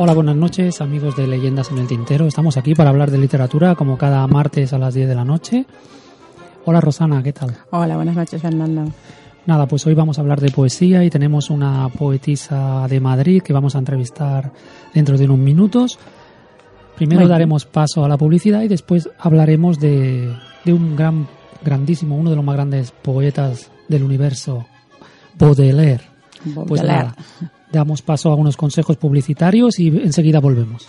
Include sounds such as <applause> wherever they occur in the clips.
Hola, buenas noches, amigos de Leyendas en el Tintero. Estamos aquí para hablar de literatura, como cada martes a las 10 de la noche. Hola, Rosana, ¿qué tal? Hola, buenas noches, Fernando. Nada, pues hoy vamos a hablar de poesía y tenemos una poetisa de Madrid que vamos a entrevistar dentro de unos minutos. Primero Muy daremos paso a la publicidad y después hablaremos de, de un gran, grandísimo, uno de los más grandes poetas del universo, Baudelaire. Pues Baudelaire. nada, damos paso a unos consejos publicitarios y enseguida volvemos.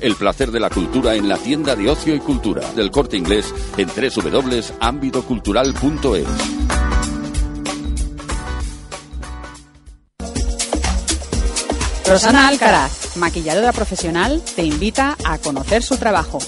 El placer de la cultura en la tienda de ocio y cultura del corte inglés en www.ámbitocultural.es. Rosana Alcaraz, maquilladora profesional, te invita a conocer su trabajo.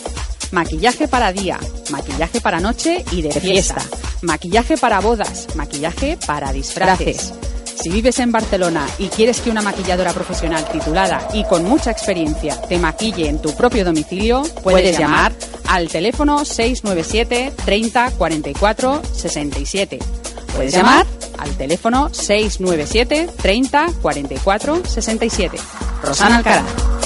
Maquillaje para día, maquillaje para noche y de fiesta, maquillaje para bodas, maquillaje para disfraces. Si vives en Barcelona y quieres que una maquilladora profesional titulada y con mucha experiencia te maquille en tu propio domicilio, puedes, llamar al teléfono 697 30 44 67. Puedes llamar al teléfono 697 30 44 67. Rosana Alcaraz.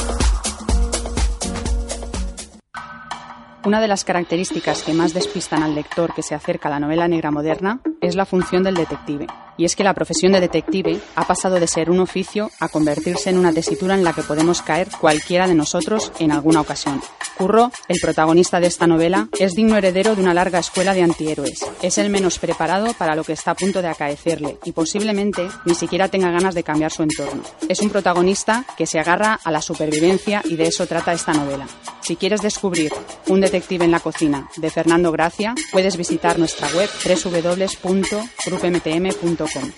Una de las características que más despistan al lector que se acerca a la novela negra moderna es la función del detective. Y es que la profesión de detective ha pasado de ser un oficio a convertirse en una tesitura en la que podemos caer cualquiera de nosotros en alguna ocasión. Curro, el protagonista de esta novela, es digno heredero de una larga escuela de antihéroes. Es el menos preparado para lo que está a punto de acaecerle y posiblemente ni siquiera tenga ganas de cambiar su entorno. Es un protagonista que se agarra a la supervivencia y de eso trata esta novela. Si quieres descubrir Un detective en la cocina de Fernando Gracia, puedes visitar nuestra web www.grupmtm.com.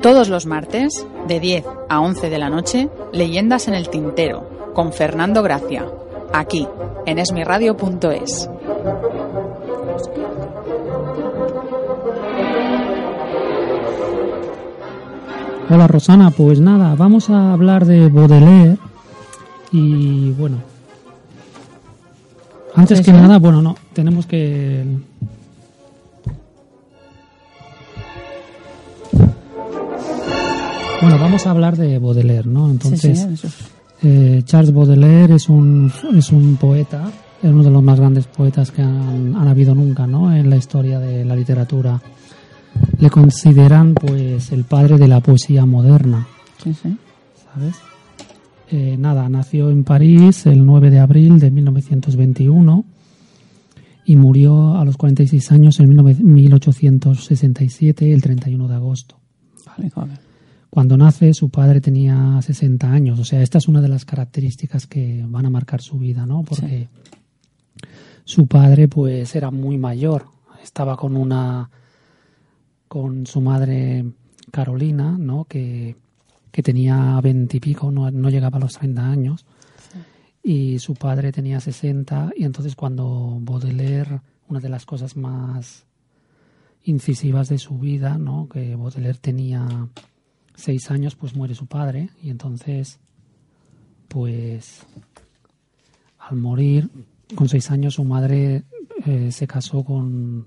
Todos los martes, de 10 a 11 de la noche, Leyendas en el Tintero, con Fernando Gracia, aquí, en esmiradio.es. Hola Rosana, pues nada, vamos a hablar de Baudelaire y bueno, antes que nada, bueno, no, tenemos que... Bueno, vamos a hablar de Baudelaire, ¿no? Entonces, sí, sí, eso. eh, Charles Baudelaire es un, es un poeta, es uno de los más grandes poetas que han, han habido nunca, ¿no? En la historia de la literatura. Le consideran, pues, el padre de la poesía moderna. Sí, sí. ¿sabes? Eh, nada, nació en París el 9 de abril de 1921 y murió a los 46 años en 19- 1867, el 31 de agosto. Vale. Cuando nace, su padre tenía 60 años. O sea, esta es una de las características que van a marcar su vida, ¿no? Porque su padre, pues, era muy mayor. Estaba con una. Con su madre Carolina, ¿no? Que, que tenía 20 y pico, no, no llegaba a los 30 años y su padre tenía 60 y entonces cuando Baudelaire, una de las cosas más incisivas de su vida, ¿no? que Baudelaire tenía seis años, pues muere su padre y entonces, pues al morir con seis años su madre eh, se casó con,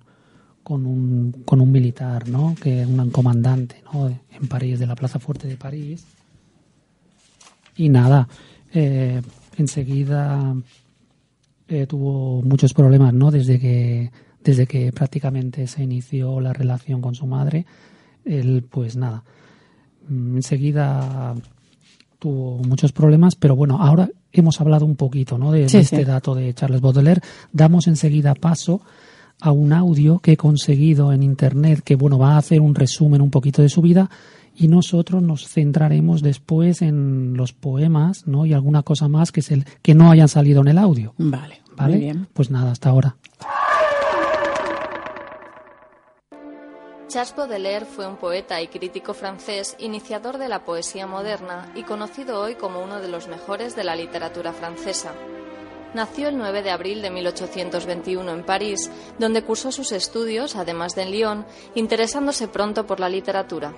con, un, con un militar, ¿no? que un comandante ¿no? en París, de la Plaza Fuerte de París. Y nada, eh, enseguida eh, tuvo muchos problemas, ¿no? Desde que, desde que prácticamente se inició la relación con su madre, él, pues nada, mm, enseguida tuvo muchos problemas, pero bueno, ahora hemos hablado un poquito, ¿no? De, este dato de Charles Baudelaire. Damos enseguida paso a un audio que he conseguido en internet que bueno va a hacer un resumen un poquito de su vida y nosotros nos centraremos después en los poemas ¿no? y alguna cosa más que, el, que no hayan salido en el audio. Vale, ¿Vale? Muy bien. Pues nada, hasta ahora. Charles Baudelaire fue un poeta y crítico francés, iniciador de la poesía moderna y conocido hoy como uno de los mejores de la literatura francesa. Nació el 9 de abril de 1821 en París, donde cursó sus estudios, además de en Lyon, interesándose pronto por la literatura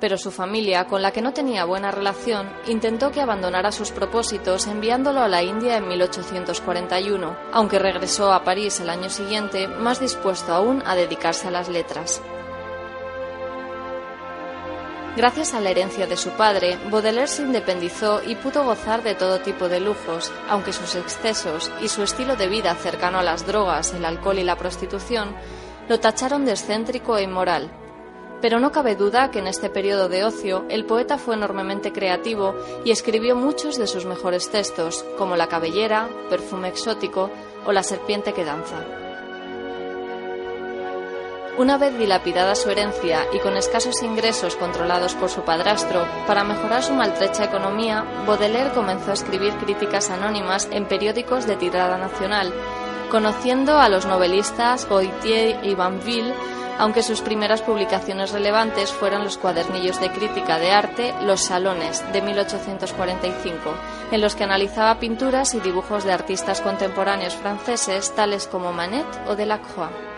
pero su familia, con la que no tenía buena relación, intentó que abandonara sus propósitos enviándolo a la India en 1841, aunque regresó a París el año siguiente más dispuesto aún a dedicarse a las letras. Gracias a la herencia de su padre, Baudelaire se independizó y pudo gozar de todo tipo de lujos, aunque sus excesos y su estilo de vida cercano a las drogas, el alcohol y la prostitución lo tacharon de excéntrico e inmoral, pero no cabe duda que en este periodo de ocio el poeta fue enormemente creativo y escribió muchos de sus mejores textos, como La cabellera, Perfume exótico o La serpiente que danza. Una vez dilapidada su herencia y con escasos ingresos controlados por su padrastro, para mejorar su maltrecha economía, Baudelaire comenzó a escribir críticas anónimas en periódicos de tirada nacional, conociendo a los novelistas Goitier y Banville aunque sus primeras publicaciones relevantes fueron los cuadernillos de crítica de arte Los Salones de 1845, en los que analizaba pinturas y dibujos de artistas contemporáneos franceses tales como Manet o Delacroix.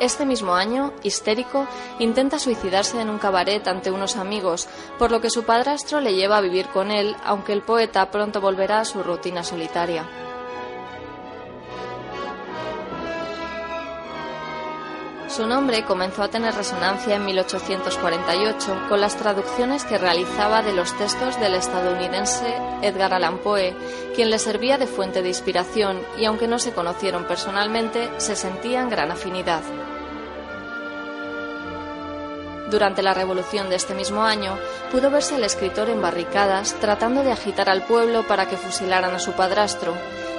Este mismo año, histérico, intenta suicidarse en un cabaret ante unos amigos, por lo que su padrastro le lleva a vivir con él, aunque el poeta pronto volverá a su rutina solitaria. Su nombre comenzó a tener resonancia en 1848 con las traducciones que realizaba de los textos del estadounidense Edgar Allan Poe, quien le servía de fuente de inspiración y aunque no se conocieron personalmente, se sentían gran afinidad. Durante la revolución de este mismo año, pudo verse al escritor en barricadas tratando de agitar al pueblo para que fusilaran a su padrastro,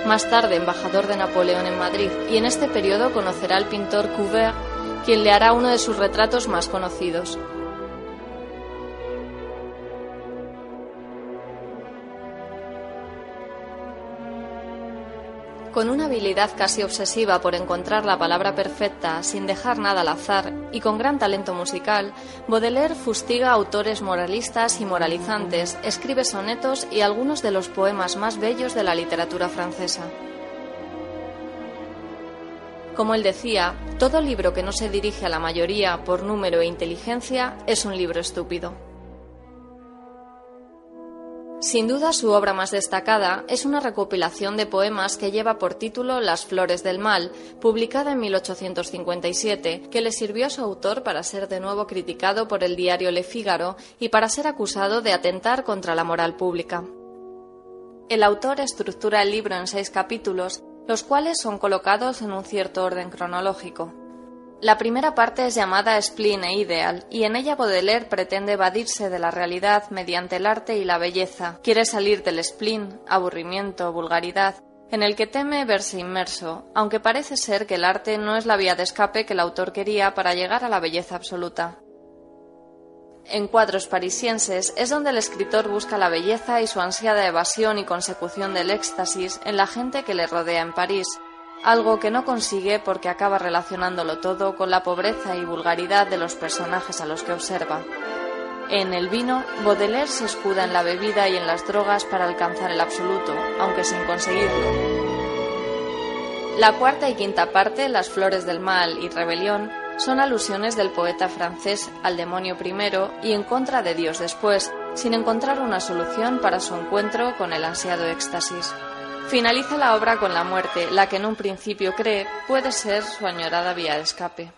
más tarde embajador de Napoleón en Madrid, y en este periodo conocerá al pintor Couvert, quien le hará uno de sus retratos más conocidos. Con una habilidad casi obsesiva por encontrar la palabra perfecta sin dejar nada al azar y con gran talento musical, Baudelaire fustiga autores moralistas y moralizantes, escribe sonetos y algunos de los poemas más bellos de la literatura francesa. Como él decía, todo libro que no se dirige a la mayoría por número e inteligencia es un libro estúpido. Sin duda su obra más destacada es una recopilación de poemas que lleva por título Las Flores del Mal, publicada en 1857, que le sirvió a su autor para ser de nuevo criticado por el diario Le Figaro y para ser acusado de atentar contra la moral pública. El autor estructura el libro en seis capítulos, los cuales son colocados en un cierto orden cronológico. La primera parte es llamada Spleen e Ideal, y en ella Baudelaire pretende evadirse de la realidad mediante el arte y la belleza. Quiere salir del spleen, aburrimiento, vulgaridad, en el que teme verse inmerso, aunque parece ser que el arte no es la vía de escape que el autor quería para llegar a la belleza absoluta. En Cuadros parisienses es donde el escritor busca la belleza y su ansiada evasión y consecución del éxtasis en la gente que le rodea en París, algo que no consigue porque acaba relacionándolo todo con la pobreza y vulgaridad de los personajes a los que observa. En el vino, Baudelaire se escuda en la bebida y en las drogas para alcanzar el absoluto, aunque sin conseguirlo. La cuarta y quinta parte, Las flores del mal y rebelión, son alusiones del poeta francés al demonio primero y en contra de Dios después, sin encontrar una solución para su encuentro con el ansiado éxtasis. Finaliza la obra con la muerte, la que en un principio cree puede ser su añorada vía de escape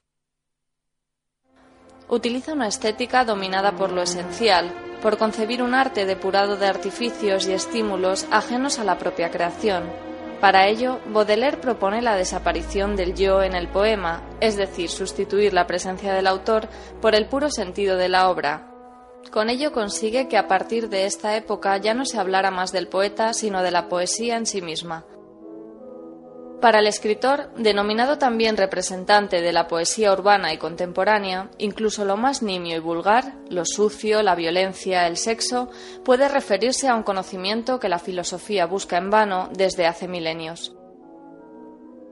utiliza una estética dominada por lo esencial, por concebir un arte depurado de artificios y estímulos ajenos a la propia creación. Para ello, Baudelaire propone la desaparición del yo en el poema, es decir, sustituir la presencia del autor por el puro sentido de la obra. Con ello consigue que a partir de esta época ya no se hablara más del poeta, sino de la poesía en sí misma. Para el escritor, denominado también representante de la poesía urbana y contemporánea, incluso lo más nimio y vulgar, lo sucio, la violencia, el sexo, puede referirse a un conocimiento que la filosofía busca en vano desde hace milenios.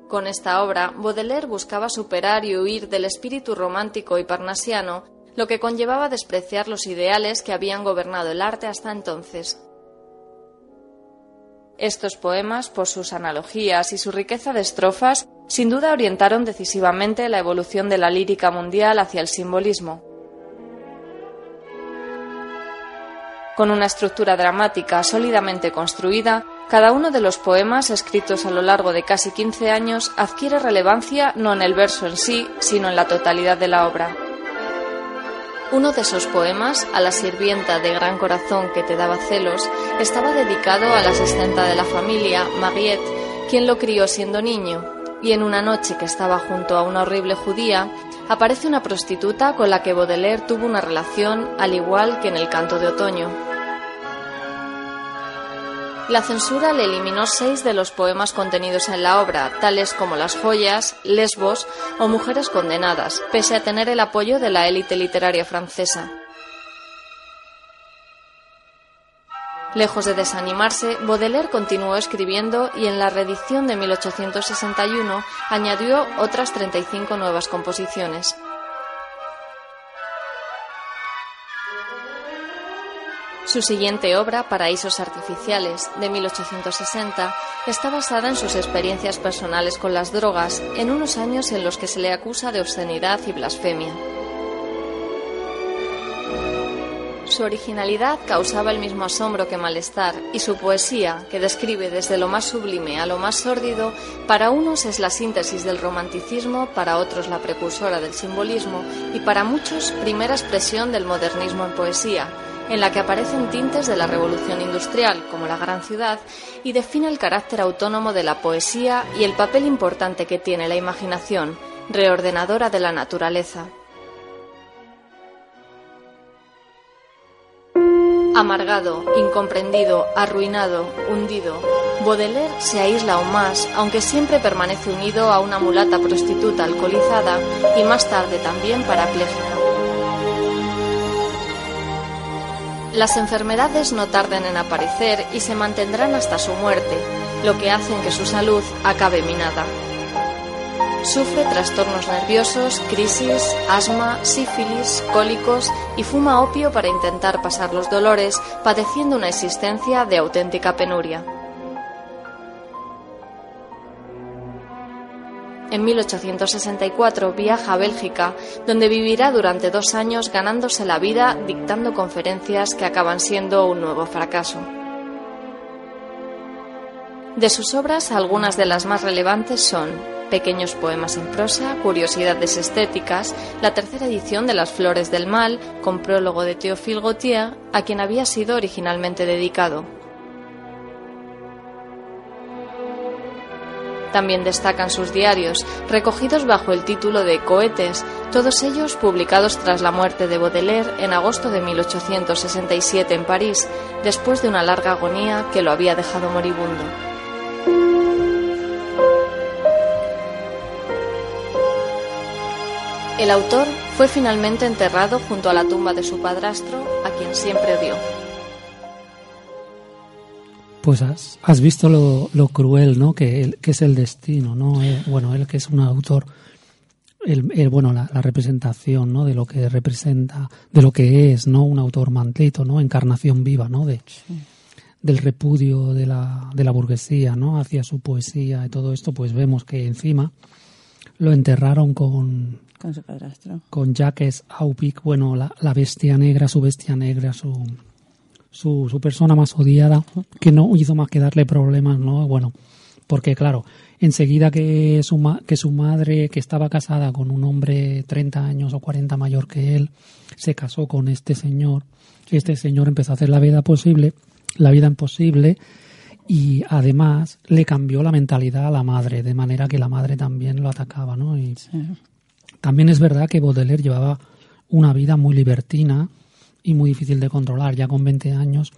Con esta obra, Baudelaire buscaba superar y huir del espíritu romántico y parnasiano, lo que conllevaba despreciar los ideales que habían gobernado el arte hasta entonces. Estos poemas, por sus analogías y su riqueza de estrofas, sin duda orientaron decisivamente la evolución de la lírica mundial hacia el simbolismo. Con una estructura dramática sólidamente construida, cada uno de los poemas escritos a lo largo de casi 15 años adquiere relevancia no en el verso en sí, sino en la totalidad de la obra. Uno de esos poemas, a la sirvienta de gran corazón que te daba celos, estaba dedicado a la asistenta de la familia, Mariette, quien lo crió siendo niño, y en una noche que estaba junto a una horrible judía, aparece una prostituta con la que Baudelaire tuvo una relación al igual que en el canto de otoño. La censura le eliminó seis de los poemas contenidos en la obra, tales como Las joyas, Lesbos o Mujeres condenadas, pese a tener el apoyo de la élite literaria francesa. Lejos de desanimarse, Baudelaire continuó escribiendo y en la reedición de 1861 añadió otras 35 nuevas composiciones. Su siguiente obra, Paraísos Artificiales, de 1860, está basada en sus experiencias personales con las drogas en unos años en los que se le acusa de obscenidad y blasfemia. Su originalidad causaba el mismo asombro que malestar, y su poesía, que describe desde lo más sublime a lo más sórdido, para unos es la síntesis del romanticismo, para otros la precursora del simbolismo, y para muchos primera expresión del modernismo en poesía, en la que aparecen tintes de la revolución industrial, como la gran ciudad, y define el carácter autónomo de la poesía y el papel importante que tiene la imaginación, reordenadora de la naturaleza. Amargado, incomprendido, arruinado, hundido, Baudelaire se aísla aún más, aunque siempre permanece unido a una mulata prostituta alcoholizada y más tarde también parapléjica. Las enfermedades no tardan en aparecer y se mantendrán hasta su muerte, lo que hace que su salud acabe minada. Sufre trastornos nerviosos, crisis, asma, sífilis, cólicos y fuma opio para intentar pasar los dolores, padeciendo una existencia de auténtica penuria. En 1864 viaja a Bélgica, donde vivirá durante dos años ganándose la vida dictando conferencias que acaban siendo un nuevo fracaso. De sus obras, algunas de las más relevantes son Pequeños poemas en prosa, Curiosidades estéticas, la tercera edición de Las Flores del Mal, con prólogo de Théophile Gautier, a quien había sido originalmente dedicado. También destacan sus diarios, recogidos bajo el título de Cohetes, todos ellos publicados tras la muerte de Baudelaire en agosto de 1867 en París, después de una larga agonía que lo había dejado moribundo. El autor fue finalmente enterrado junto a la tumba de su padrastro, a quien siempre odió. Pues has, visto lo, cruel, ¿no? Que, que, es el destino, ¿no? Eh, bueno, él que es un autor, el, bueno, la, representación, ¿no? De lo que representa, de lo que es, ¿no? Un autor mantlito, ¿no? Encarnación viva, ¿no? De, Del repudio de la, de la burguesía, ¿no? Hacia su poesía y todo esto, pues vemos que encima lo enterraron con... Con su padrastro. Con Jacques Aupic, bueno, la, la bestia negra, su bestia negra, su su, su persona más odiada, que no hizo más que darle problemas, ¿no? Bueno, porque claro, enseguida que su, que su madre, que estaba casada con un hombre 30 años o 40 mayor que él, se casó con este señor, este señor empezó a hacer la vida posible, la vida imposible, y además le cambió la mentalidad a la madre, de manera que la madre también lo atacaba, ¿no? Y también es verdad que Baudelaire llevaba una vida muy libertina, y muy difícil de controlar. Ya con 20 años,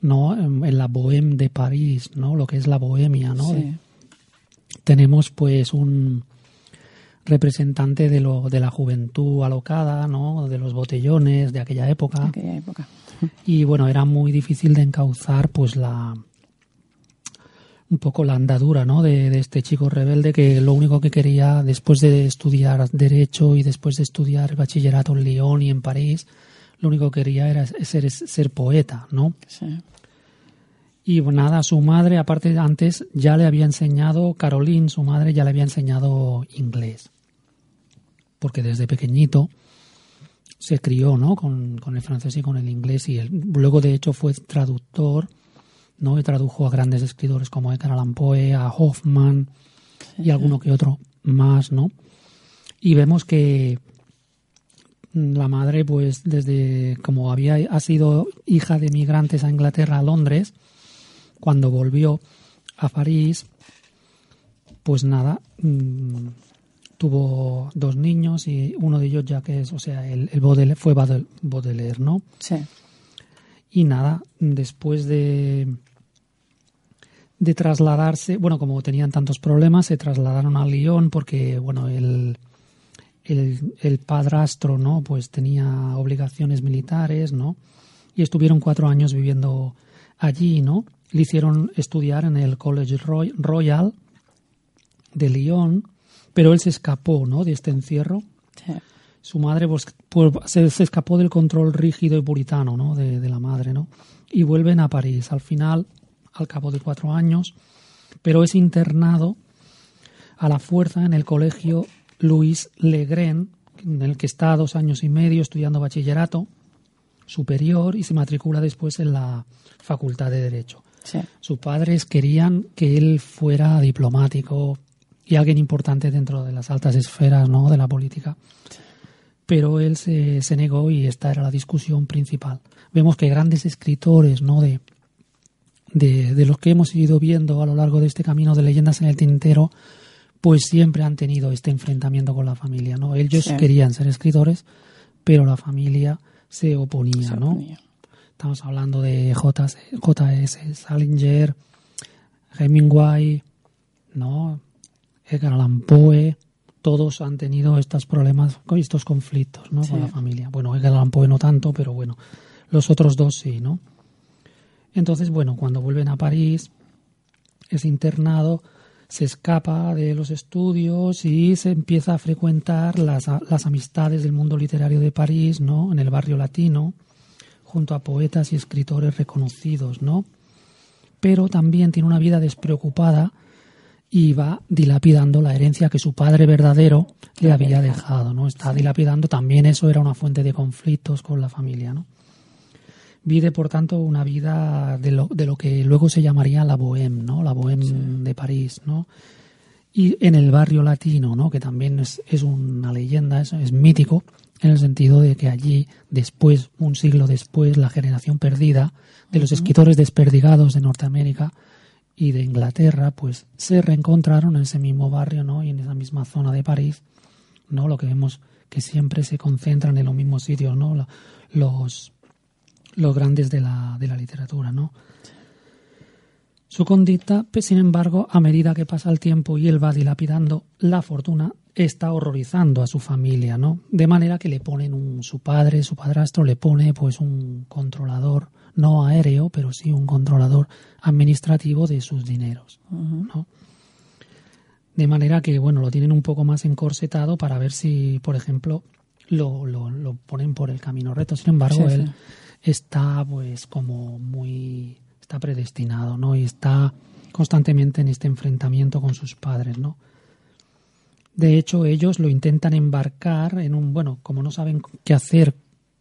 ¿no? En, la Bohème de París, ¿no? Lo que es la bohemia, ¿no? tenemos pues un representante de lo de la juventud alocada, ¿no? De los botellones de aquella época. aquella época. <laughs> Y bueno, era muy difícil de encauzar pues la un poco la andadura ¿no? de, de, este chico rebelde que lo único que quería después de estudiar derecho y después de estudiar bachillerato en Lyon y en París lo único que quería era ser, ser poeta, ¿no? Sí. Y nada, su madre, aparte antes, ya le había enseñado, Caroline, su madre, ya le había enseñado inglés. Porque desde pequeñito se crió, ¿no? Con, el francés y con el inglés. Y luego, de hecho, fue traductor, ¿no? Y tradujo a grandes escritores como Edgar Allan Poe, a Hoffman y alguno que otro más, ¿no? Y vemos que la madre, pues desde como había ha sido hija de migrantes a Inglaterra, a Londres, cuando volvió a París, pues nada, mm, tuvo dos niños y uno de ellos ya que es, o sea, el, el fue Baudelaire, ¿no? Sí. Y nada, después de de trasladarse, bueno, como tenían tantos problemas, se trasladaron a Lyon porque, bueno, el el, padrastro, ¿no? Pues tenía obligaciones militares, ¿no? Y estuvieron cuatro años viviendo allí, ¿no? Le hicieron estudiar en el College Royal de Lyon, pero él se escapó, ¿no? De este encierro. Su madre pues, pues se, escapó del control rígido y puritano, ¿no? De, de la madre, ¿no? Y vuelven a París. Al final, al cabo de cuatro años, pero es internado a la fuerza en el colegio Luis Legren, en el que está dos años y medio estudiando bachillerato superior y se matricula después en la Facultad de Derecho. Sus padres querían que él fuera diplomático y alguien importante dentro de las altas esferas ¿no? de la política. Pero él se, se, negó y esta era la discusión principal. Vemos que grandes escritores ¿no? de, de, de los que hemos ido viendo a lo largo de este camino de leyendas en el tintero pues siempre han tenido este enfrentamiento con la familia, ¿no? Ellos querían ser escritores, pero la familia se oponía, ¿no? Estamos hablando de J.S. Salinger, Hemingway, ¿no? Edgar Allan Poe, todos han tenido estos problemas, estos conflictos, ¿no? Con la familia. Bueno, Edgar Allan Poe no tanto, pero bueno, los otros dos sí, ¿no? Entonces, bueno, cuando vuelven a París, es internado se escapa de los estudios y se empieza a frecuentar las, las amistades del mundo literario de París, ¿no? En el barrio latino, junto a poetas y escritores reconocidos, ¿no? Pero también tiene una vida despreocupada y va dilapidando la herencia que su padre verdadero le había dejado, ¿no? Está dilapidando, también eso era una fuente de conflictos con la familia, ¿no? Vive, por tanto, una vida de lo, de lo que luego se llamaría la bohème, ¿no? La bohème de París, ¿no? Y en el barrio latino, ¿no? Que también es, es una leyenda, es, es mítico, en el sentido de que allí, después, un siglo después, la generación perdida de los escritores desperdigados de Norteamérica y de Inglaterra, pues se reencontraron en ese mismo barrio, ¿no? Y en esa misma zona de París, ¿no? Lo que vemos que siempre se concentran en los mismos sitios, ¿no? Los los grandes de la, de la literatura, ¿no? Su conducta, pues, sin embargo, a medida que pasa el tiempo y él va dilapidando la fortuna, está horrorizando a su familia, ¿no? De manera que le ponen un, su padre, su padrastro le pone pues un controlador, no aéreo, pero sí un controlador administrativo de sus dineros, ¿no? De manera que, bueno, lo tienen un poco más encorsetado para ver si, por ejemplo, lo, lo, lo ponen por el camino recto. Sin embargo, él está pues como muy, está predestinado, ¿no? Y está constantemente en este enfrentamiento con sus padres, ¿no? De hecho, ellos lo intentan embarcar en un, bueno, como no saben qué hacer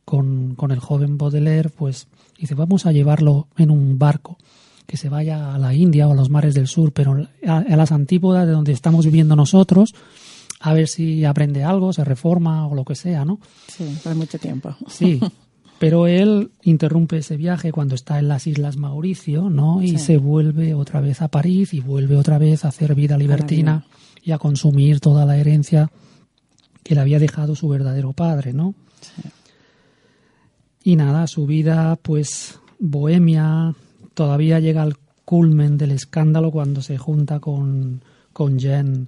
con, con el joven Baudelaire, pues dice, vamos a llevarlo en un barco que se vaya a la India o a los mares del sur, pero a, a las antípodas de donde estamos viviendo nosotros, a ver si aprende algo, se reforma o lo que sea, ¿no? Sí, hay mucho tiempo. Sí, <laughs> pero él interrumpe ese viaje cuando está en las Islas Mauricio, ¿no? Y Sí. se vuelve otra vez a París y vuelve otra vez a hacer vida libertina y a consumir toda la herencia que le había dejado su verdadero padre, ¿no? Y nada, su vida, pues, bohemia, todavía llega al culmen del escándalo cuando se junta con, con Jean,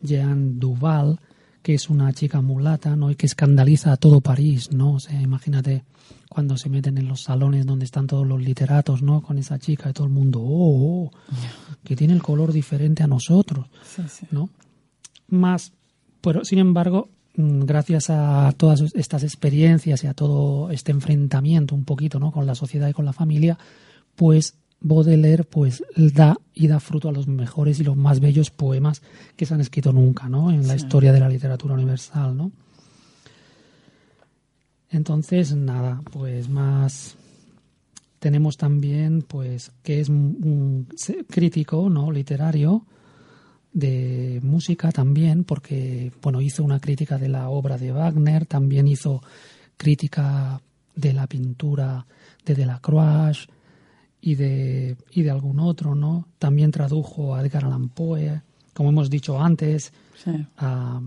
Jean Duval, que es una chica mulata, ¿no? Y que escandaliza a todo París, ¿no? O sea, imagínate cuando se meten en los salones donde están todos los literatos, ¿no? Con esa chica y todo el mundo, oh, oh, que tiene el color diferente a nosotros, Sí, sí. ¿no? Más, pero sin embargo, mm, gracias a todas estas experiencias y a todo este enfrentamiento un poquito, ¿no? Con la sociedad y con la familia, pues Baudelaire pues da y da fruto a los mejores y los más bellos poemas que se han escrito nunca, ¿no? En la historia de la literatura universal, ¿no? Entonces, nada, pues más tenemos también pues que es un, crítico, ¿no? literario de música también, porque bueno, hizo una crítica de la obra de Wagner, también hizo crítica de la pintura de Delacroix y de, y de algún otro, ¿no? También tradujo a Edgar Allan Poe, como hemos dicho antes, Sí. a,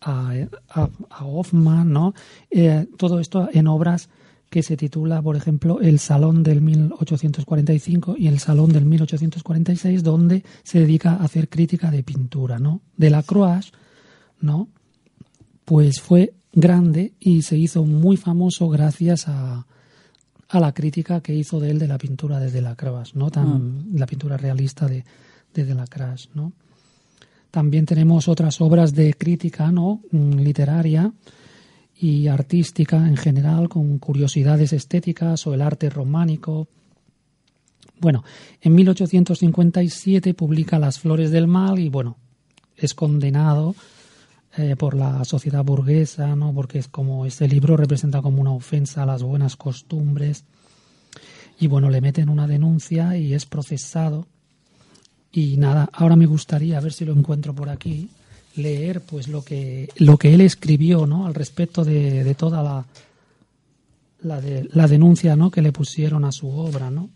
a, a- a Hoffman, ¿no? Eh, todo esto en obras que se titula, por ejemplo, El Salón del 1845 y El Salón del 1846, donde se dedica a hacer crítica de pintura, ¿no? De la Croix, ¿no? Pues fue grande y se hizo muy famoso gracias a, a la crítica que hizo de él de la pintura de Delacroix, ¿no? Tan, La pintura realista de, de Delacroix, ¿no? También tenemos otras obras de crítica ¿no? Mm, literaria y artística en general, con curiosidades estéticas o el arte románico. Bueno, en 1857 publica Las Flores del Mal y, bueno, es condenado eh, por la sociedad burguesa, ¿no? porque es como este libro representa como una ofensa a las buenas costumbres. Y bueno, le meten una denuncia y es procesado. Y nada, ahora me gustaría, a ver si lo encuentro por aquí, leer pues lo que, lo que él escribió ¿no? al respecto de, toda la, la denuncia ¿no? que le pusieron a su obra. ¿no?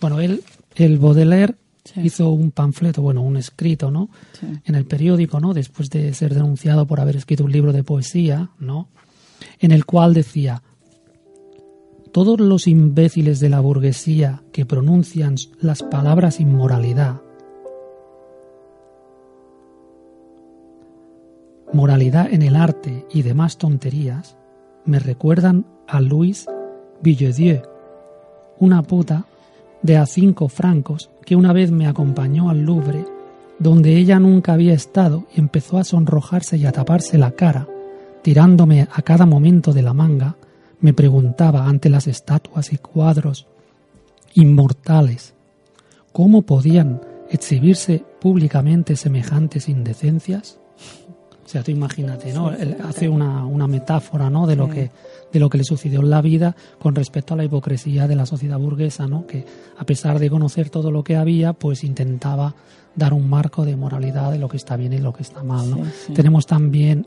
Bueno, él, el Baudelaire Sí. hizo un panfleto, bueno, un escrito, ¿no? Sí. En el periódico, ¿no? Después de ser denunciado por haber escrito un libro de poesía, ¿no? En el cual decía, todos los imbéciles de la burguesía que pronuncian las palabras inmoralidad, moralidad en el arte y demás tonterías, me recuerdan a Louis Villedieu, una puta de a cinco francos que una vez me acompañó al Louvre, donde ella nunca había estado y empezó a sonrojarse y a taparse la cara, tirándome a cada momento de la manga, me preguntaba ante las estatuas y cuadros inmortales cómo podían exhibirse públicamente semejantes indecencias. O sea, tú imagínate, ¿no? Hace una, una metáfora, ¿no? De lo Sí. que de lo que le sucedió en la vida con respecto a la hipocresía de la sociedad burguesa, ¿no? Que a pesar de conocer todo lo que había, pues intentaba dar un marco de moralidad de lo que está bien y lo que está mal. Tenemos también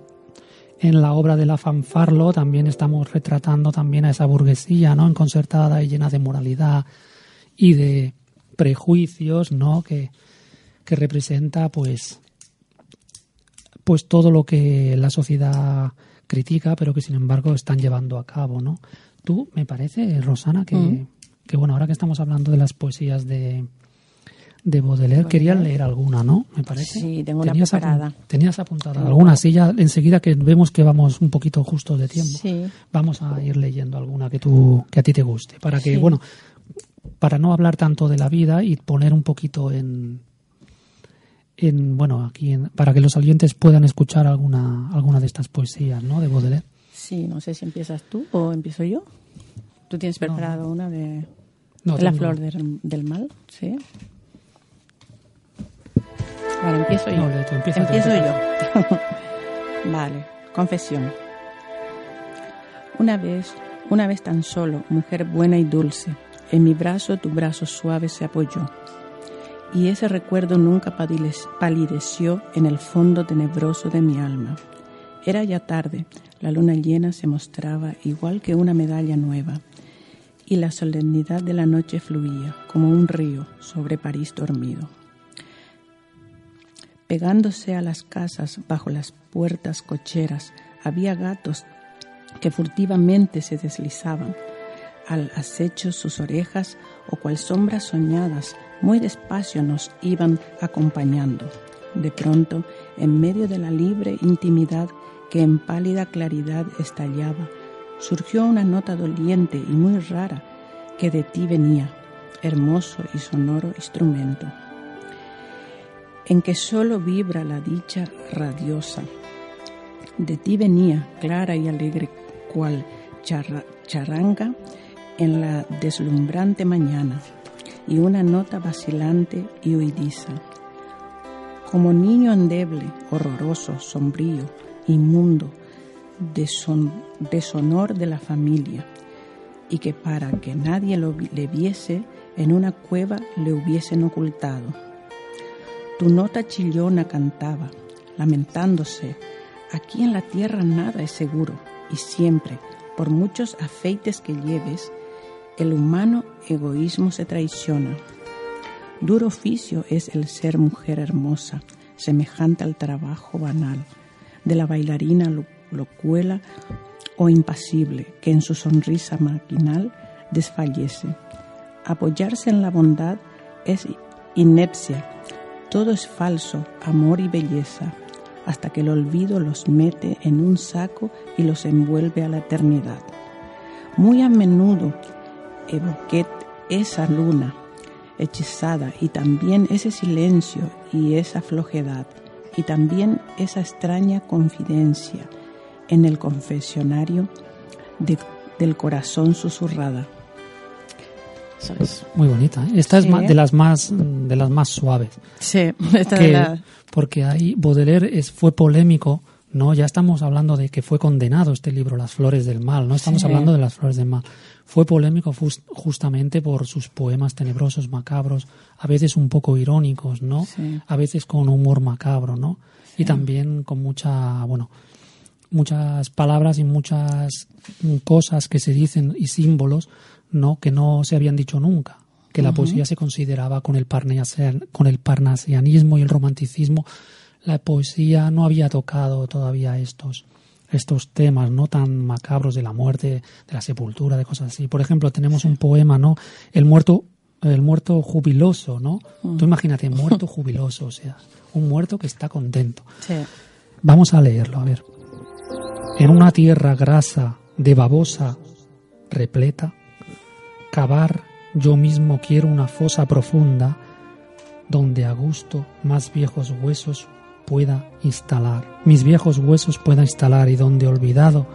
en la obra de la fanfarlo también estamos retratando también a esa burguesía, ¿no? Enconcertada y llena de moralidad y de prejuicios, ¿no? Que, que representa, pues, pues todo lo que la sociedad critica, pero que sin embargo están llevando a cabo, ¿no? Tú, me parece, Rosana, que, Mm. que bueno, ahora que estamos hablando de las poesías de, de Baudelaire. Quería leer alguna, ¿no? Me parece. Sí, tengo una preparada. tenías apuntada alguna, sí, ya enseguida que vemos que vamos un poquito justos de tiempo. Sí. Vamos a ir leyendo alguna que tú que a ti te guste, para que, bueno, para no hablar tanto de la vida y poner un poquito en en bueno, aquí para que los oyentes puedan escuchar alguna alguna de estas poesías, ¿no? de Baudelaire. Sí, no sé si empiezas tú o empiezo yo. ¿Tú tienes preparado una de, La flor del, mal? Sí. Vale, empiezo yo. empiezo yo. <laughs> vale, confesión. Una vez, una vez tan solo, mujer buena y dulce, en mi brazo tu brazo suave se apoyó. Y ese recuerdo nunca palideció en el fondo tenebroso de mi alma. Era ya tarde, la luna llena se mostraba igual que una medalla nueva, y la solemnidad de la noche fluía como un río sobre París dormido. Pegándose a las casas bajo las puertas cocheras había gatos que furtivamente se deslizaban, al acecho sus orejas o cual sombras soñadas muy despacio nos iban acompañando. De pronto, en medio de la libre intimidad que en pálida claridad estallaba, surgió una nota doliente y muy rara que de ti venía, hermoso y sonoro instrumento, en que solo vibra la dicha radiosa. De ti venía, clara y alegre, cual charanga en la deslumbrante mañana, y una nota vacilante y huidiza. Como niño endeble, horroroso, sombrío, inmundo, deshonor de la familia, y que para que nadie lo, le viese, en una cueva le hubiesen ocultado. Tu nota chillona cantaba, lamentándose, aquí en la tierra nada es seguro, y siempre, por muchos afeites que lleves, el humano egoísmo se traiciona. Duro oficio es el ser mujer hermosa, semejante al trabajo banal de la bailarina locuela o impasible que en su sonrisa maquinal desfallece. Apoyarse en la bondad es inepcia, todo es falso, amor y belleza, hasta que el olvido los mete en un saco y los envuelve a la eternidad. Muy a menudo evoqué esa luna hechizada y también ese silencio y esa flojedad y también esa extraña confidencia en el confesionario del corazón susurrada. Muy bonita. ¿eh? Esta es de las más de las más suaves. Sí, <laughs> esta porque ahí Baudelaire es, fue polémico, no. Ya estamos hablando de que fue condenado este libro, Las Flores del Mal. No estamos hablando de las Flores del Mal. Fue polémico justamente por sus poemas tenebrosos, macabros, a veces un poco irónicos, ¿no? A veces con humor macabro, ¿no? Y también con mucha, bueno, muchas palabras y muchas cosas que se dicen y símbolos, ¿no? Que no se habían dicho nunca. Que la poesía se consideraba con el, con el parnasianismo y el romanticismo, la poesía no había tocado todavía estos estos temas no tan macabros de la muerte, de la sepultura, de cosas así. Por ejemplo, tenemos un poema, ¿no? El muerto el muerto jubiloso, ¿no? Mm. Tú imagínate, muerto jubiloso, o sea, un muerto que está contento. Sí. Vamos a leerlo, a ver. En una tierra grasa, de babosa, repleta, cavar yo mismo quiero una fosa profunda donde a gusto más viejos huesos pueda instalar, mis viejos huesos pueda instalar y donde olvidado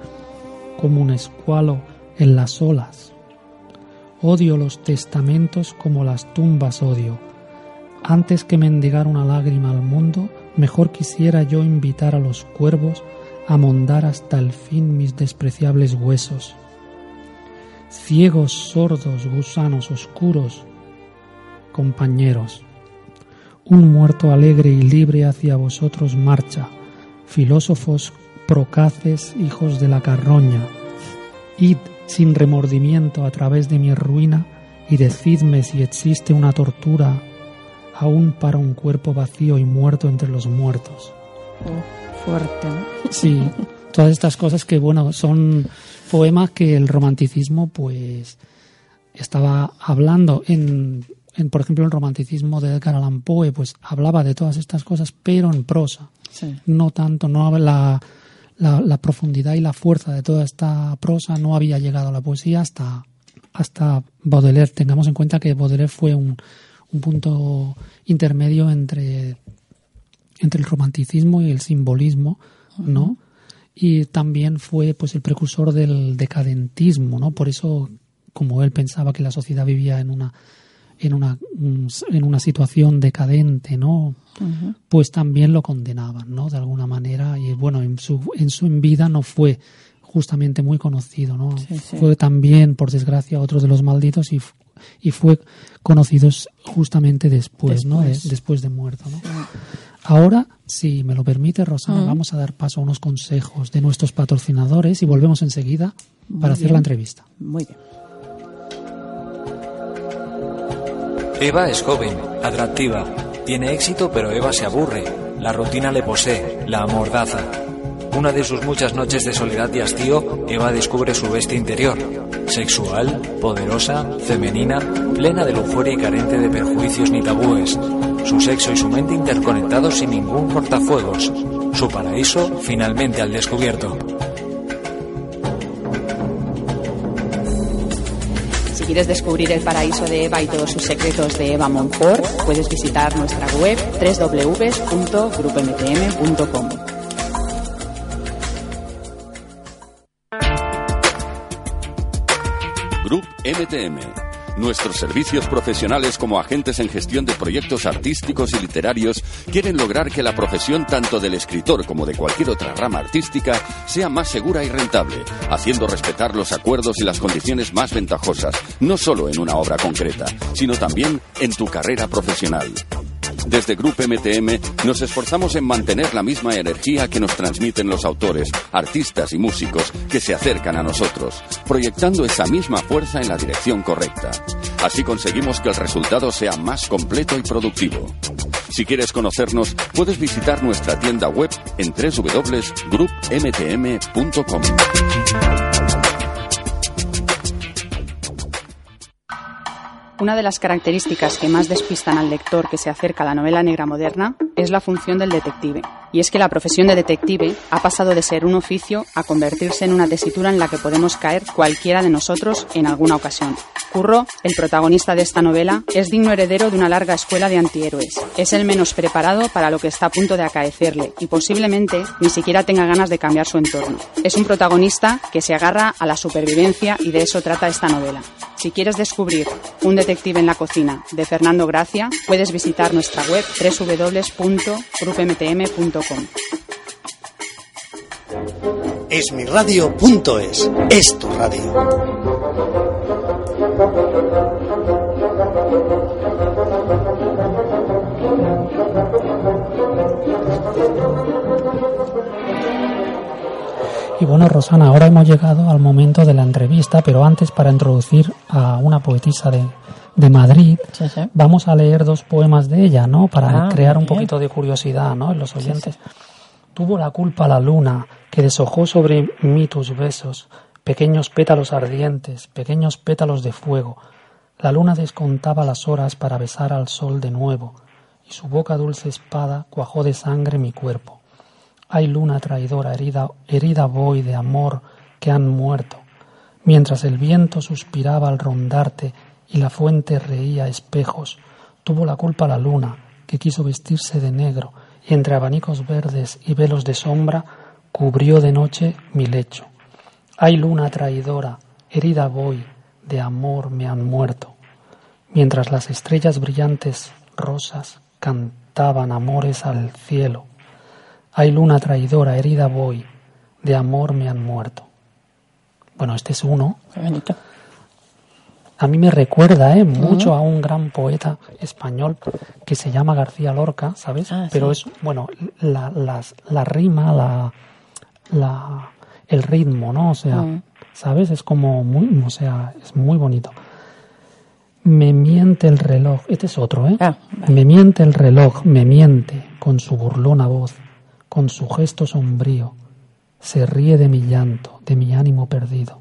como un escualo en las olas. Odio los testamentos como las tumbas odio. Antes que mendigar una lágrima al mundo, mejor quisiera yo invitar a los cuervos a mondar hasta el fin mis despreciables huesos. Ciegos, sordos, gusanos oscuros, compañeros, un muerto alegre y libre hacia vosotros marcha, filósofos procaces, hijos de la carroña. Id sin remordimiento a través de mi ruina y decidme si existe una tortura aún para un cuerpo vacío y muerto entre los muertos. Oh, fuerte. <laughs> Sí, todas estas cosas que, bueno, son poemas que el romanticismo, pues, estaba hablando en en, por ejemplo, el romanticismo de Edgar Allan Poe, pues hablaba de todas estas cosas, pero en prosa. No tanto, no la, la, la, profundidad y la fuerza de toda esta prosa no había llegado a la poesía hasta, hasta Baudelaire. Tengamos en cuenta que Baudelaire fue un, un punto intermedio entre, entre el romanticismo y el simbolismo, ¿no? Y también fue pues el precursor del decadentismo, ¿no? Por eso, como él pensaba que la sociedad vivía en una en una en una situación decadente, ¿no? Pues también lo condenaban, ¿no? De alguna manera y bueno, en su en su vida no fue justamente muy conocido, ¿no? Fue también, por desgracia, otro de los malditos y, y fue conocido justamente después, ¿no? después de muerto, ¿no? Ahora, si me lo permite, Rosana, vamos a dar paso a unos consejos de nuestros patrocinadores y volvemos enseguida para hacer la entrevista. Muy bien. Eva es joven, atractiva, tiene éxito, pero Eva se aburre. La rutina le posee, la amordaza. Una de sus muchas noches de soledad y hastío, Eva descubre su bestia interior. Sexual, poderosa, femenina, plena de lujuria y carente de perjuicios ni tabúes. Su sexo y su mente interconectados sin ningún cortafuegos. Su paraíso finalmente al descubierto. Si quieres descubrir el paraíso de Eva y todos sus secretos de Eva Monfort, puedes visitar nuestra web www.grupmtm.com. Group MTM. Nuestros servicios profesionales como agentes en gestión de proyectos artísticos y literarios quieren lograr que la profesión tanto del escritor como de cualquier otra rama artística sea más segura y rentable, haciendo respetar los acuerdos y las condiciones más ventajosas, no solo en una obra concreta, sino también en tu carrera profesional. Desde Grupo MTM nos esforzamos en mantener la misma energía que nos transmiten los autores, artistas y músicos que se acercan a nosotros, proyectando esa misma fuerza en la dirección correcta. Así conseguimos que el resultado sea más completo y productivo. Si quieres conocernos, puedes visitar nuestra tienda web en www.groupmtm.com. Una de las características que más despistan al lector que se acerca a la novela negra moderna es la función del detective. Y es que la profesión de detective ha pasado de ser un oficio a convertirse en una tesitura en la que podemos caer cualquiera de nosotros en alguna ocasión. Curro, el protagonista de esta novela, es digno heredero de una larga escuela de antihéroes. Es el menos preparado para lo que está a punto de acaecerle y posiblemente ni siquiera tenga ganas de cambiar su entorno. Es un protagonista que se agarra a la supervivencia y de eso trata esta novela. Si quieres descubrir un detective en la cocina de Fernando Gracia, puedes visitar nuestra web www.grupmtm.com. Es tu radio. Y bueno, Rosana, ahora hemos llegado al momento de la entrevista, pero antes para introducir a una poetisa de, de Madrid, vamos a leer dos poemas de ella, ¿no? Para ah, crear un poquito de curiosidad, ¿no? En los oyentes. Tuvo la culpa la luna que deshojó sobre mí tus besos, pequeños pétalos ardientes, pequeños pétalos de fuego. La luna descontaba las horas para besar al sol de nuevo, y su boca dulce espada cuajó de sangre mi cuerpo. Ay luna traidora, herida, herida voy de amor que han muerto, mientras el viento suspiraba al rondarte y la fuente reía espejos, tuvo la culpa la luna, que quiso vestirse de negro, y entre abanicos verdes y velos de sombra cubrió de noche mi lecho. Ay luna traidora, herida voy, de amor me han muerto, mientras las estrellas brillantes rosas cantaban amores al cielo Ay luna traidora, herida voy, de amor me han muerto. Bueno, este es uno. A mí me recuerda ¿eh? mucho a un gran poeta español que se llama García Lorca, ¿sabes? Ah, Pero es, bueno, la, la rima, la, la, el ritmo, ¿no? O sea, ¿sabes? Es como muy, o sea, es muy bonito. Me miente el reloj, este es otro, ¿eh? Ah, me miente el reloj, me miente con su burlona voz con su gesto sombrío, se ríe de mi llanto, de mi ánimo perdido.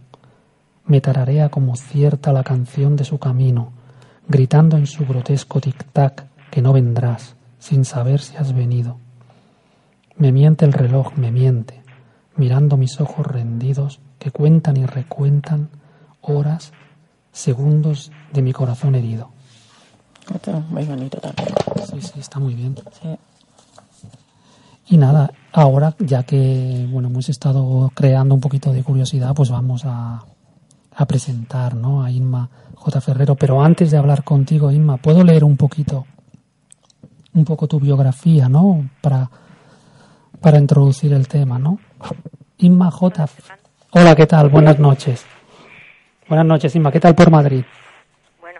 Me tararea como cierta la canción de su camino, gritando en su grotesco tic-tac que no vendrás, sin saber si has venido. Me miente el reloj, me miente, mirando mis ojos rendidos que cuentan y recuentan horas, segundos de mi corazón herido. Esto es muy bonito también. Sí, sí, está muy bien. Sí. Y nada, ahora ya que bueno hemos estado creando un poquito de curiosidad, pues vamos a, a presentar ¿no? a Inma J. Ferrero. Pero antes de hablar contigo, Inma, ¿puedo leer un poquito, un poco tu biografía, ¿no? Para, para introducir el tema, ¿no? Inma J. Hola, ¿qué tal? Buenas noches. Buenas noches, Inma. ¿Qué tal por Madrid? Bueno,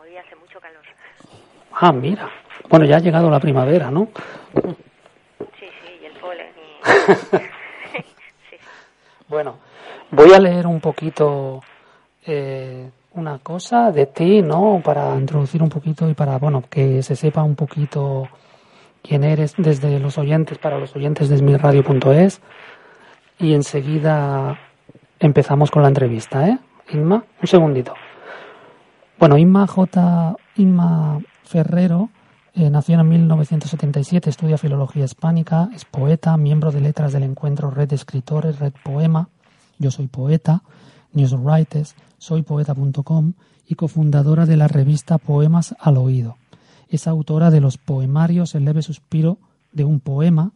hoy hace mucho calor. Ah, mira. Bueno, ya ha llegado la primavera, ¿no? Sí, sí, y el polen. Y... <laughs> Bueno, voy a leer un poquito eh, una cosa de ti, ¿no? Para introducir un poquito y para, bueno, que se sepa un poquito quién eres desde los oyentes, para los oyentes de smirradio.es. Y enseguida empezamos con la entrevista, ¿eh? Inma, un segundito. Bueno, Inma J. Inma Ferrero eh, nació en 1977, estudia filología hispánica, es poeta, miembro de letras del encuentro Red Escritores, Red Poema, Yo Soy Poeta, Newswriters, soypoeta.com y cofundadora de la revista Poemas al Oído. Es autora de los poemarios El leve suspiro de un poema,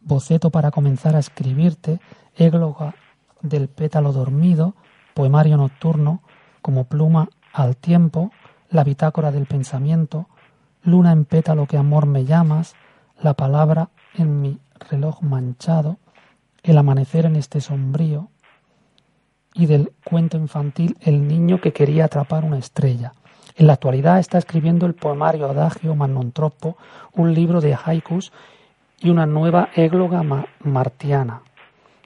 Boceto para comenzar a escribirte, Égloga del pétalo dormido, Poemario nocturno, Como pluma al tiempo, La bitácora del pensamiento, Luna en pétalo que amor me llamas, La palabra en mi reloj manchado, El amanecer en este sombrío, y del cuento infantil El niño que quería atrapar una estrella. En la actualidad está escribiendo el poemario Adagio Manontropo, un libro de haikus y una nueva égloga ma martiana.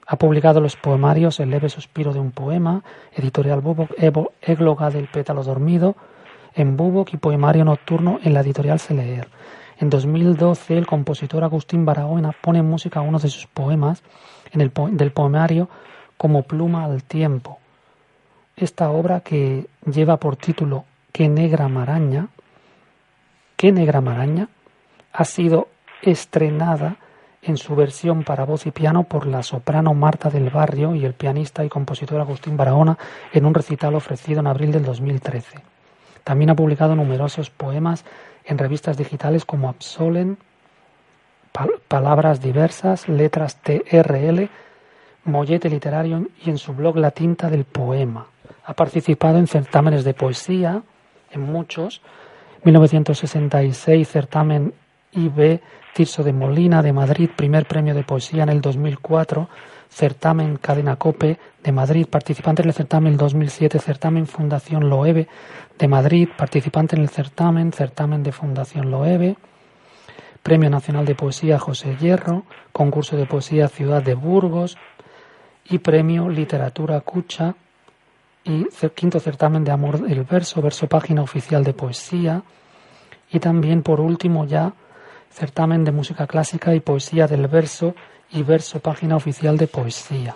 Ha publicado los poemarios El leve suspiro de un poema, editorial Evo, égloga del pétalo dormido, en Bubok y poemario nocturno en la editorial Seleer. En 2012 el compositor Agustín Barahona pone música a uno de sus poemas en el po del poemario como pluma al tiempo. Esta obra que lleva por título Qué negra maraña, Qué negra maraña, ha sido estrenada en su versión para voz y piano por la soprano Marta del Barrio y el pianista y compositor Agustín Barahona en un recital ofrecido en abril del 2013. También ha publicado numerosos poemas en revistas digitales como Absolen, Pal Palabras Diversas, Letras TRL, Mollete Literario y en su blog La Tinta del Poema. Ha participado en certámenes de poesía, en muchos, 1966 certamen IB Tirso de Molina de Madrid, primer premio de poesía en el 2004, certamen Cadena Cope de Madrid, participante en el certamen el 2007, certamen Fundación Loewe de Madrid, participante en el certamen, certamen de Fundación Loewe, Premio Nacional de Poesía José Hierro, concurso de poesía Ciudad de Burgos y Premio Literatura Cucha y quinto certamen de Amor del Verso, verso página oficial de poesía. Y también por último ya certamen de música clásica y poesía del verso y verso página oficial de poesía.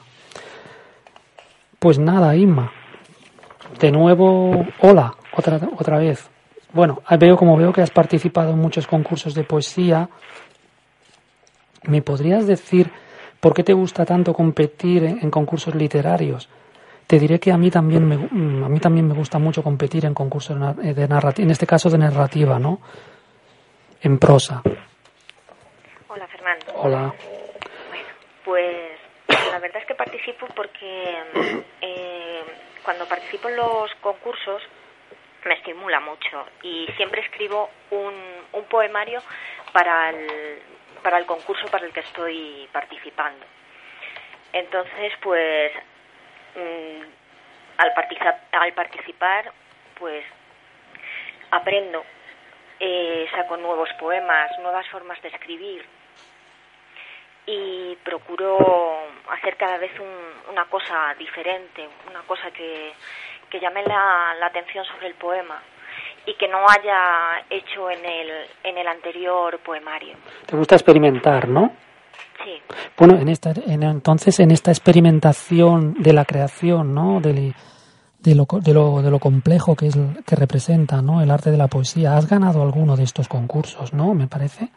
Pues nada, Inma. De nuevo, hola, otra, otra vez. Bueno, veo como veo que has participado en muchos concursos de poesía. ¿Me podrías decir por qué te gusta tanto competir en concursos literarios? Te diré que a mí también me, a mí también me gusta mucho competir en concursos de narrativa, en este caso de narrativa, ¿no? En prosa. Hola, Fernando. Hola. Pues la verdad es que participo porque eh, cuando participo en los concursos me estimula mucho y siempre escribo un, un poemario para el, concurso para el que estoy participando. Entonces, pues al, participar, al participar, pues aprendo, eh, saco nuevos poemas, nuevas formas de escribir y procuro hacer cada vez un, una cosa diferente, una cosa que, que llame la, la atención sobre el poema y que no haya hecho en el, en el anterior poemario. Te gusta experimentar, ¿no? Sí. Bueno, en esta, en, entonces en esta experimentación de la creación, ¿no? De, de lo, de lo, de lo complejo que es que representa ¿no? el arte de la poesía. ¿Has ganado alguno de estos concursos, no? Me parece.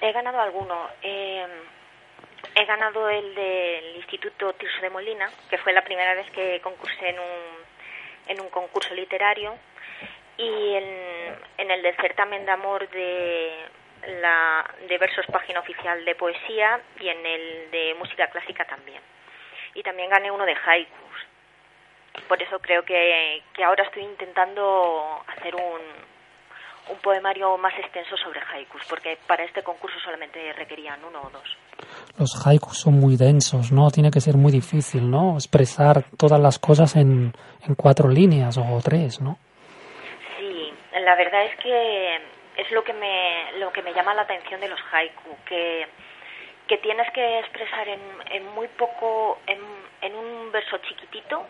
He ganado alguno. Eh, he ganado el del Instituto Tirso de Molina, que fue la primera vez que concursé en un, en un concurso literario, y en, en el del certamen de amor de la de versos página oficial de poesía y en el de música clásica también. Y también gané uno de haikus. Por eso creo que, que ahora estoy intentando hacer un, un poemario más extenso sobre haikus, porque para este concurso solamente requerían uno o dos. Los haikus son muy densos, ¿no? Tiene que ser muy difícil, ¿no? Expresar todas las cosas en, en cuatro líneas o tres, ¿no? Sí, la verdad es que es lo que me, lo que me llama la atención de los haiku, que, que tienes que expresar en, en muy poco, en, en un verso chiquitito,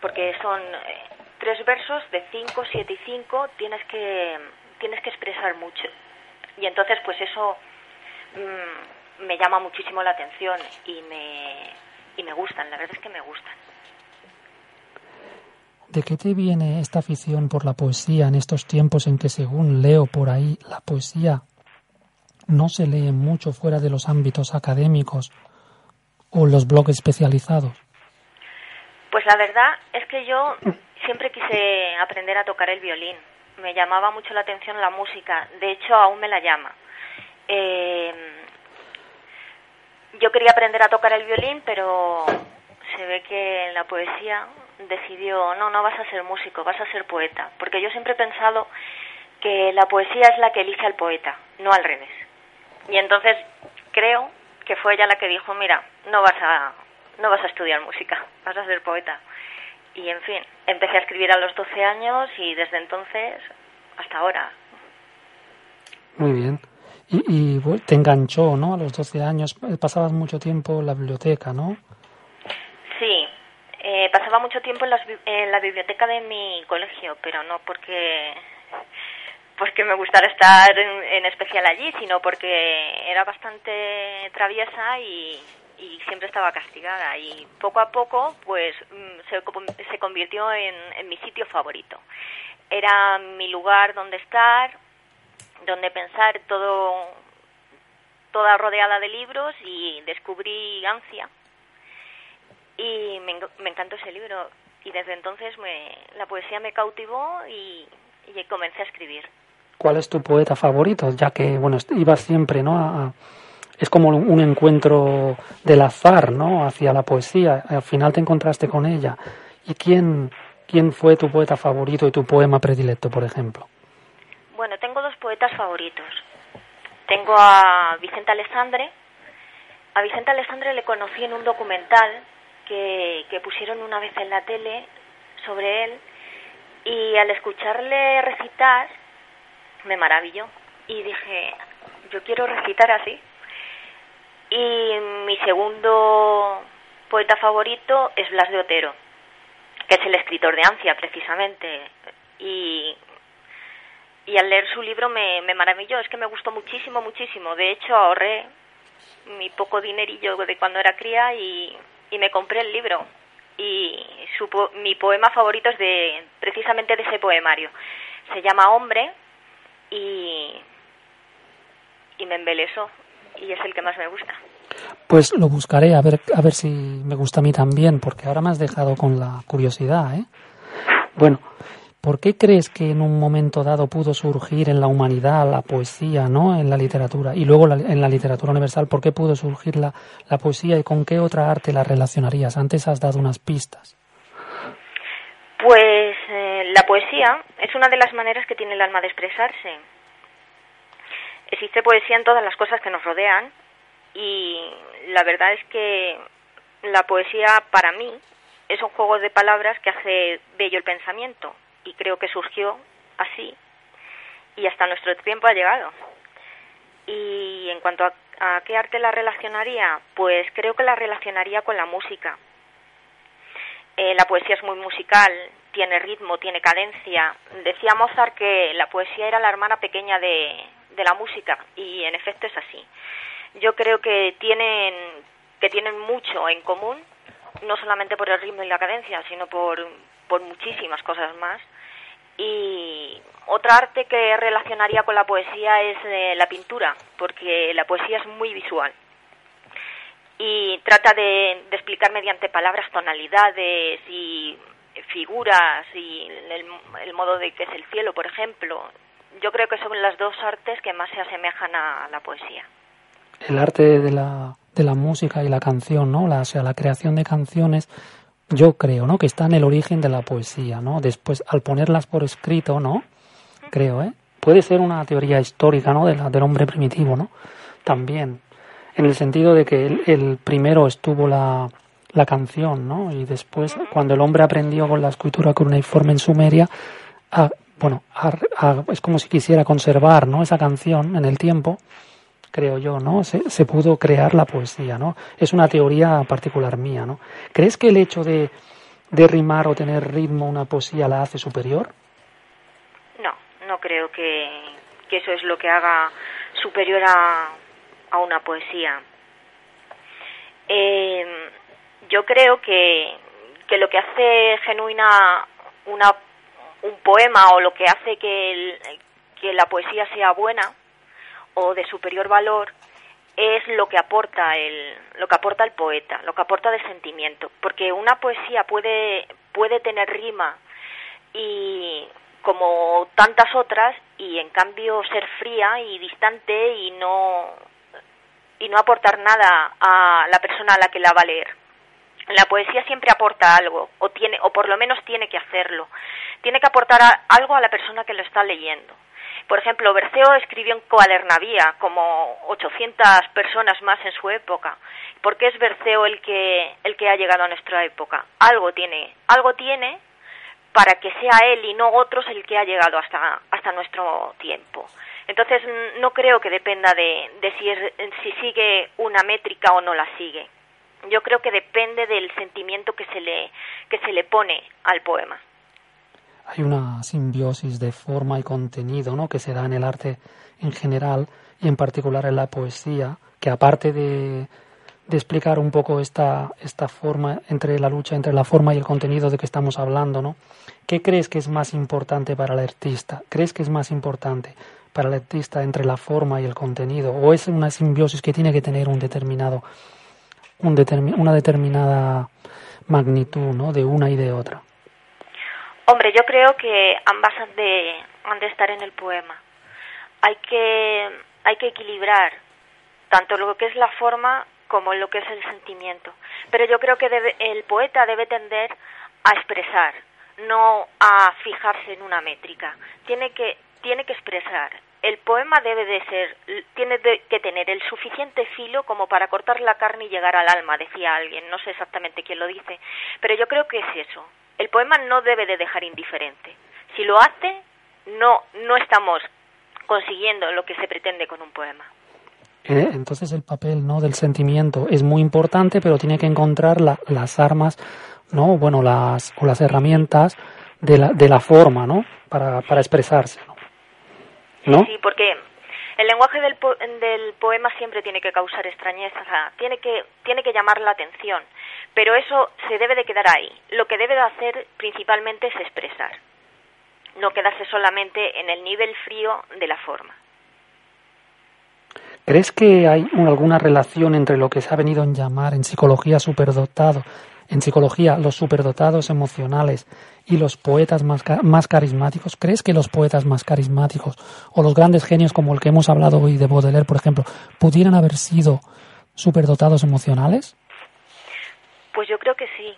porque son tres versos de cinco, siete y cinco, tienes que, tienes que expresar mucho. Y entonces, pues eso mmm, me llama muchísimo la atención y me, y me gustan, la verdad es que me gustan. ¿De qué te viene esta afición por la poesía en estos tiempos en que, según leo por ahí, la poesía no se lee mucho fuera de los ámbitos académicos o los blogs especializados? Pues la verdad es que yo siempre quise aprender a tocar el violín. Me llamaba mucho la atención la música. De hecho, aún me la llama. Eh, yo quería aprender a tocar el violín, pero se ve que la poesía decidió, no, no vas a ser músico, vas a ser poeta. Porque yo siempre he pensado que la poesía es la que elige al poeta, no al revés. Y entonces creo que fue ella la que dijo, mira, no vas a, no vas a estudiar música, vas a ser poeta. Y en fin, empecé a escribir a los 12 años y desde entonces hasta ahora. Muy bien. Y, y te enganchó, ¿no? A los 12 años. Pasabas mucho tiempo en la biblioteca, ¿no? Sí, eh, pasaba mucho tiempo en, las, en, la biblioteca de mi colegio, pero no porque porque me gustara estar en, en, especial allí, sino porque era bastante traviesa y, y siempre estaba castigada. Y poco a poco, pues se, se convirtió en, en mi sitio favorito. Era mi lugar donde estar, donde pensar todo toda rodeada de libros y descubrí Ansia y me, me encantó ese libro y desde entonces me, la poesía me cautivó y, y, comencé a escribir. ¿Cuál es tu poeta favorito? Ya que, bueno, ibas siempre, ¿no? A, es como un encuentro del azar, ¿no? Hacia la poesía. Al final te encontraste con ella. ¿Y quién, quién fue tu poeta favorito y tu poema predilecto, por ejemplo? Bueno, tengo dos poetas favoritos. Tengo a Vicente Alessandre. A Vicente Alessandre le conocí en un documental que, que pusieron una vez en la tele sobre él y al escucharle recitar me maravilló y dije, yo quiero recitar así. Y mi segundo poeta favorito es Blas de Otero, que es el escritor de Ansia precisamente. Y, al leer su libro me, maravilló, es que me gustó muchísimo, muchísimo. De hecho, ahorré mi poco dinerillo de cuando era cría y, y me compré el libro. Y su, mi poema favorito es de precisamente de ese poemario. Se llama Hombre y, y me embelesó y es el que más me gusta. Pues lo buscaré a ver a ver si me gusta a mí también, porque ahora me has dejado con la curiosidad, ¿eh? Bueno, ¿por qué crees que en un momento dado pudo surgir en la humanidad la poesía, ¿no? En la literatura y luego la, en la literatura universal, ¿por qué pudo surgir la, la poesía y con qué otra arte la relacionarías? Antes has dado unas pistas. Pues eh, la poesía es una de las maneras que tiene el alma de expresarse. Existe poesía en todas las cosas que nos rodean y la verdad es que la poesía para mí es un juego de palabras que hace bello el pensamiento y creo que surgió así y hasta nuestro tiempo ha llegado. Y en cuanto a, qué arte la relacionaría, pues creo que la relacionaría con la música. Eh, la poesía es muy musical, tiene ritmo, tiene cadencia. Decía Mozart que la poesía era la hermana pequeña de, de la música y en efecto es así. Yo creo que tienen que tienen mucho en común no solamente por el ritmo y la cadencia, sino por, por muchísimas cosas más. Y otra arte que relacionaría con la poesía es eh, la pintura, porque la poesía es muy visual y trata de, explicar mediante palabras tonalidades y figuras y el, modo de que es el cielo, por ejemplo. Yo creo que son las dos artes que más se asemejan a la poesía. El arte de la, de la música y la canción, ¿no? La, o sea, la creación de canciones, yo creo, ¿no? Que está en el origen de la poesía, ¿no? Después, al ponerlas por escrito, ¿no? Creo, ¿eh? Puede ser una teoría histórica, ¿no? De la, del hombre primitivo, ¿no? También en el sentido de que el, primero estuvo la, la, canción, ¿no? Y después, cuando el hombre aprendió con la escritura cuneiforme en Sumeria, bueno, es como si quisiera conservar, ¿no? Esa canción en el tiempo, creo yo, ¿no? Se, pudo crear la poesía, ¿no? Es una teoría particular mía, ¿no? ¿Crees que el hecho de, de rimar o tener ritmo una poesía la hace superior? No, no creo que, que eso es lo que haga superior a, a una poesía. Eh, yo creo que, que, lo que hace genuina una, un poema o lo que hace que, que la poesía sea buena o de superior valor es lo que aporta el lo que aporta el poeta, lo que aporta de sentimiento, porque una poesía puede puede tener rima y como tantas otras y en cambio ser fría y distante y no y no aportar nada a la persona a la que la va a leer. La poesía siempre aporta algo, o, tiene, o por lo menos tiene que hacerlo. Tiene que aportar algo a la persona que lo está leyendo. Por ejemplo, Berceo escribió en Coadernavía, como 800 personas más en su época. ¿Por qué es Berceo el que, el que ha llegado a nuestra época? Algo tiene, algo tiene para que sea él y no otros el que ha llegado hasta, hasta nuestro tiempo. Entonces no creo que dependa de, si, si sigue una métrica o no la sigue. Yo creo que depende del sentimiento que se le, que se le pone al poema. Hay una simbiosis de forma y contenido ¿no? que se da en el arte en general y en particular en la poesía, que aparte de, de explicar un poco esta, esta forma entre la lucha entre la forma y el contenido de que estamos hablando, ¿no? ¿Qué crees que es más importante para el artista? ¿Crees que es más importante para el artista entre la forma y el contenido? ¿O es una simbiosis que tiene que tener un determinado, un una determinada magnitud ¿no? de una y de otra? Hombre, yo creo que ambas han de, de estar en el poema. Hay que, hay que equilibrar tanto lo que es la forma como lo que es el sentimiento. Pero yo creo que el poeta debe tender a expresar, no a fijarse en una métrica. Tiene que tiene que expresar. El poema debe de ser, tiene que tener el suficiente filo como para cortar la carne y llegar al alma, decía alguien. No sé exactamente quién lo dice, pero yo creo que es eso. El poema no debe de dejar indiferente. Si lo hace, no, no estamos consiguiendo lo que se pretende con un poema. Eh, entonces el papel no del sentimiento es muy importante, pero tiene que encontrar las armas, no, bueno, las o las herramientas de la, de la forma, ¿no? Para, para expresarse. ¿no? Sí, porque el lenguaje del, del poema siempre tiene que causar extrañeza, tiene que, tiene que llamar la atención, pero eso se debe de quedar ahí. Lo que debe de hacer principalmente es expresar, no quedarse solamente en el nivel frío de la forma. ¿Crees que hay alguna relación entre lo que se ha venido a llamar en psicología superdotado en psicología, los superdotados emocionales y los poetas más, más carismáticos, ¿crees que los poetas más carismáticos o los grandes genios como el que hemos hablado hoy de Baudelaire, por ejemplo, pudieran haber sido superdotados emocionales? Pues yo creo que sí.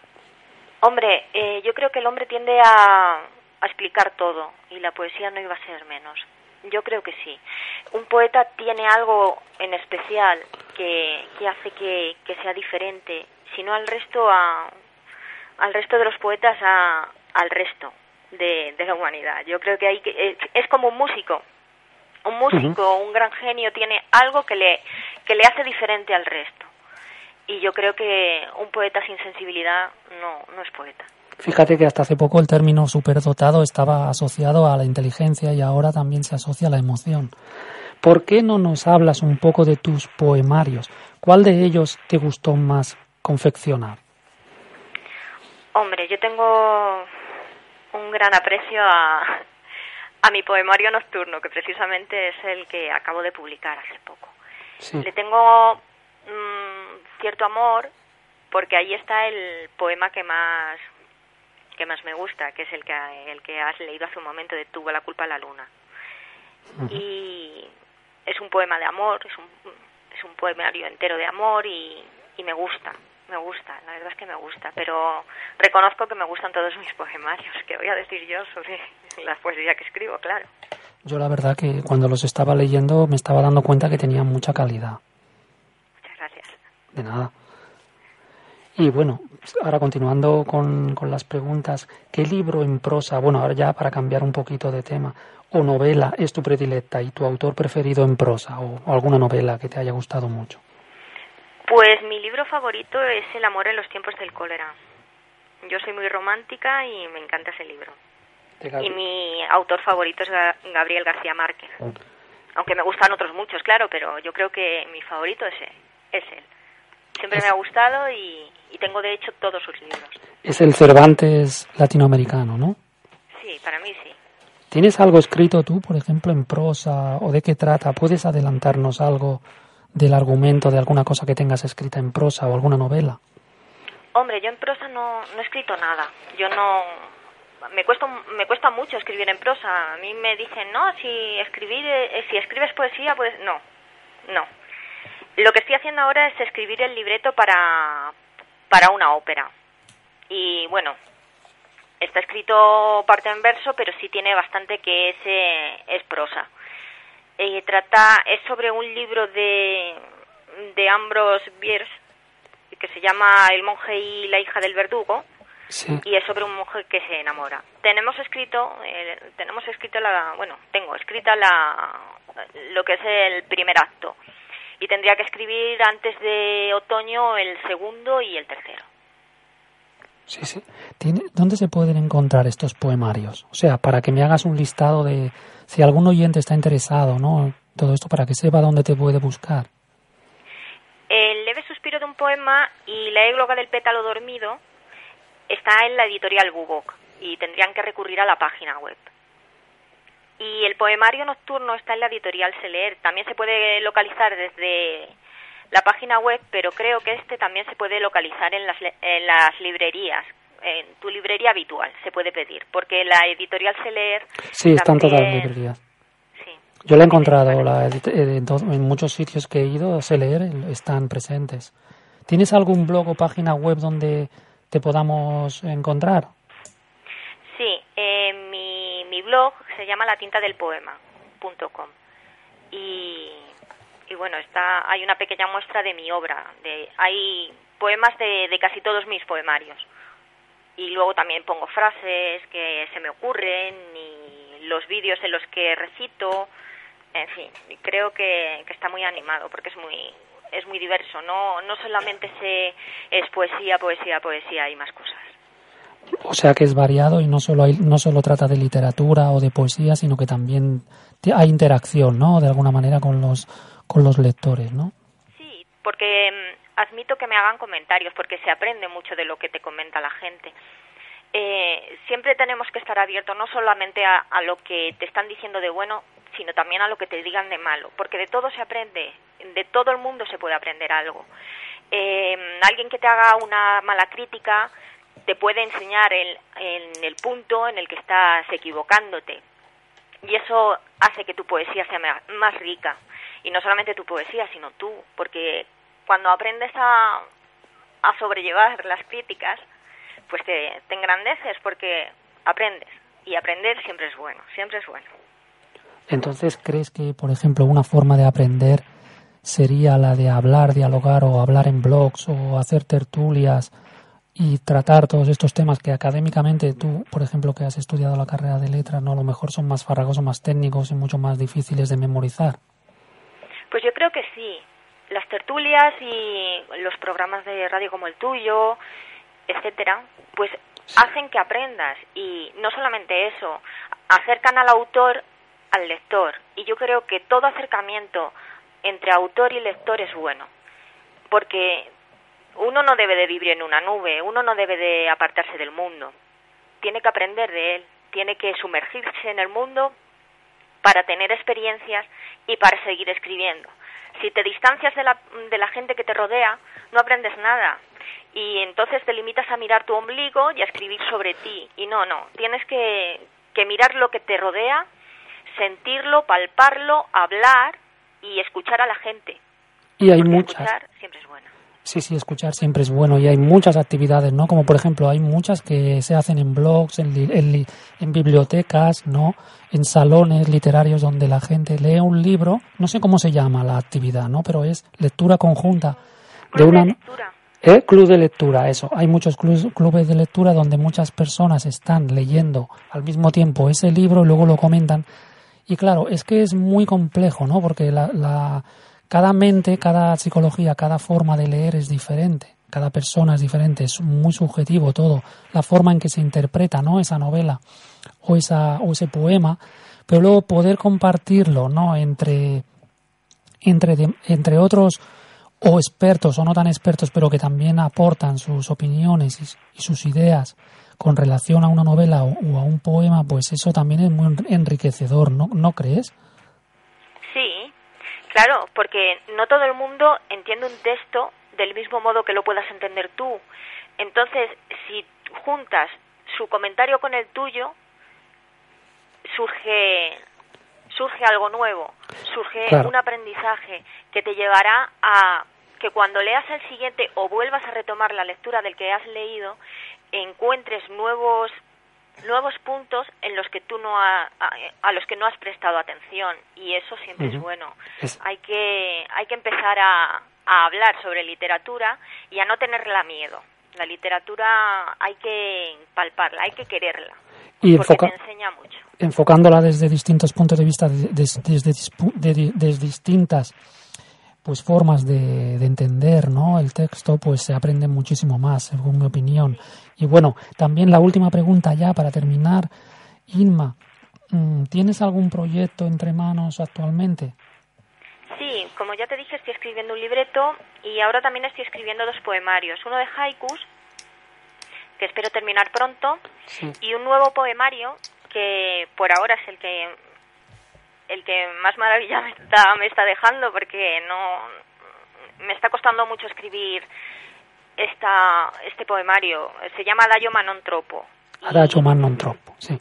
Hombre, eh, yo creo que el hombre tiende a, a explicar todo y la poesía no iba a ser menos. Yo creo que sí. Un poeta tiene algo en especial que, que hace que, que sea diferente sino al resto a, al resto de los poetas a, al resto de, de la humanidad. Yo creo que hay que es, como un músico. Un músico, un gran genio tiene algo que le que le hace diferente al resto. Y yo creo que un poeta sin sensibilidad no no es poeta. Fíjate que hasta hace poco el término superdotado estaba asociado a la inteligencia y ahora también se asocia a la emoción. ¿Por qué no nos hablas un poco de tus poemarios? ¿Cuál de ellos te gustó más confeccionar? Hombre, yo tengo un gran aprecio a, a mi poemario nocturno, que precisamente es el que acabo de publicar hace poco. Le tengo mm, cierto amor porque ahí está el poema que más que más me gusta, que es el que el que has leído hace un momento de Tuvo la culpa la luna. Y es un poema de amor, es un es un poemario entero de amor y, y me gusta, me gusta, la verdad es que me gusta, pero reconozco que me gustan todos mis poemarios, que voy a decir yo sobre la poesía que escribo, claro. Yo la verdad que cuando los estaba leyendo me estaba dando cuenta que tenían mucha calidad. Gracias. De nada. Y bueno, ahora continuando con, con, las preguntas, ¿qué libro en prosa, bueno, ahora ya para cambiar un poquito de tema, o novela es tu predilecta y tu autor preferido en prosa, o alguna novela que te haya gustado mucho? Pues mi libro favorito es El amor en los tiempos del cólera. Yo soy muy romántica y me encanta ese libro. Y mi autor favorito es Gabriel García Márquez. Aunque me gustan otros muchos, claro, pero yo creo que mi favorito es. Es él. Siempre me ha gustado y, y tengo de hecho todos sus libros. Es el Cervantes latinoamericano, ¿no? Sí, para mí sí. ¿Tienes algo escrito tú, por ejemplo, en prosa o de qué trata? ¿Puedes adelantarnos algo del argumento de alguna cosa que tengas escrita en prosa o alguna novela? Hombre, yo en prosa no, no he escrito nada. Yo no... Me cuesta, me cuesta mucho escribir en prosa. A mí me dicen, no, si, escribir, eh, si escribes poesía, pues no, no. Lo que estoy haciendo ahora es escribir el libreto para, para una ópera. Y bueno, está escrito parte en verso, pero sí tiene bastante que es, eh, es prosa. Eh, trata, es sobre un libro de, de Ambrose Bierce que se llama El monje y la hija del verdugo. y es sobre un monje que se enamora. Tenemos escrito, eh, tenemos escrito la, bueno, tengo escrita la, lo que es el primer acto y tendría que escribir antes de otoño el segundo y el tercero. Sí, sí. ¿Tiene, ¿Dónde se pueden encontrar estos poemarios? O sea, para que me hagas un listado de, si algún oyente está interesado, ¿no? Todo esto para que sepa dónde te puede buscar. El leve suspiro de un poema y la égloga del pétalo dormido está en la editorial Bubok y tendrían que recurrir a la página web. Y el poemario nocturno está en la editorial Seleer. También se puede localizar desde la página web, pero creo que este también se puede localizar en las, en las librerías, en tu librería habitual se puede pedir, porque la editorial se leer. Sí, están todas las librerías. Sí. Yo la he encontrado la, en, muchos sitios que he ido, se leer, están presentes. ¿Tienes algún blog o página web donde te podamos encontrar? Sí, eh, mi, mi blog se llama la tinta del poema.com y, y bueno, está, hay una pequeña muestra de mi obra. De, hay poemas de, de casi todos mis poemarios y luego también pongo frases que se me ocurren y los vídeos en los que recito, en fin, creo que, está muy animado porque es muy es muy diverso, no no solamente se es poesía, poesía, poesía y más cosas. O sea que es variado y no solo hay, no solo trata de literatura o de poesía, sino que también hay interacción, ¿no? De alguna manera con los con los lectores, ¿no? Sí, porque mm, admito que me hagan comentarios porque se aprende mucho de lo que te comenta la gente. Eh, siempre tenemos que estar abiertos no solamente a, lo que te están diciendo de bueno, sino también a lo que te digan de malo, porque de todo se aprende, de todo el mundo se puede aprender algo. Eh, alguien que te haga una mala crítica te puede enseñar el, en el punto en el que estás equivocándote y eso hace que tu poesía sea más rica y no solamente tu poesía, sino tú, porque cuando aprendes a, a sobrellevar las críticas, pues te, te engrandeces porque aprendes. Y aprender siempre es bueno, siempre es bueno. Entonces, ¿crees que, por ejemplo, una forma de aprender sería la de hablar, dialogar o hablar en blogs o hacer tertulias y tratar todos estos temas que académicamente tú, por ejemplo, que has estudiado la carrera de letras, no a lo mejor son más farragosos, más técnicos y mucho más difíciles de memorizar? Pues yo creo que sí. Las tertulias y los programas de radio como el tuyo, etcétera, pues hacen que aprendas. Y no solamente eso, acercan al autor al lector. Y yo creo que todo acercamiento entre autor y lector es bueno, porque uno no debe de vivir en una nube, uno no debe de apartarse del mundo. Tiene que aprender de él, tiene que sumergirse en el mundo para tener experiencias y para seguir escribiendo. Si te distancias de la, de la gente que te rodea, no aprendes nada. Y entonces te limitas a mirar tu ombligo y a escribir sobre ti. Y no, no, tienes que, que mirar lo que te rodea, sentirlo, palparlo, hablar y escuchar a la gente. Y hay muchas. Escuchar siempre es bueno. Sí, sí, escuchar siempre es bueno y hay muchas actividades, ¿no? Como por ejemplo, hay muchas que se hacen en blogs, en, en, en, bibliotecas, ¿no? En salones literarios donde la gente lee un libro, no sé cómo se llama la actividad, ¿no? Pero es lectura conjunta de una... De lectura. ¿Eh? Club de lectura, eso. Hay muchos clubes de lectura donde muchas personas están leyendo al mismo tiempo ese libro y luego lo comentan. Y claro, es que es muy complejo, ¿no? Porque la, la cada mente, cada psicología, cada forma de leer es diferente. Cada persona es diferente, es muy subjetivo todo. La forma en que se interpreta, ¿no? Esa novela o, esa, o ese poema. Pero luego poder compartirlo, ¿no? Entre, entre, entre otros o expertos o no tan expertos, pero que también aportan sus opiniones y, sus ideas con relación a una novela o, o, a un poema, pues eso también es muy enriquecedor, ¿no, ¿no crees? Sí, claro, porque no todo el mundo entiende un texto del mismo modo que lo puedas entender tú. Entonces, si juntas su comentario con el tuyo, surge surge algo nuevo, surge Claro. un aprendizaje que te llevará a que cuando leas el siguiente o vuelvas a retomar la lectura del que has leído, encuentres nuevos nuevos puntos en los que tú no ha- a, a los que no has prestado atención y eso siempre es bueno. Es- Hay que hay que empezar a, a hablar sobre literatura y a no tenerla miedo. La literatura hay que palparla, hay que quererla, Y porque enfoca- te enseña mucho. enfocándola desde distintos puntos de vista, de- des- desde, dispu- de- de- desde distintas pues formas de, de entender ¿no? el texto, pues se aprende muchísimo más, según mi opinión. Y bueno, también la última pregunta ya para terminar. Inma, mm, ¿tienes algún proyecto entre manos actualmente? Sí, como ya te dije, estoy escribiendo un libreto y ahora también estoy escribiendo dos poemarios. Uno de haikus, que espero terminar pronto, y un nuevo poemario que por ahora es el que el que más maravilla <laughs> me está, me está dejando porque no me está costando mucho escribir esta este poemario. Se llama Adagio ma non troppo. Y- Adagio ma non troppo, sí.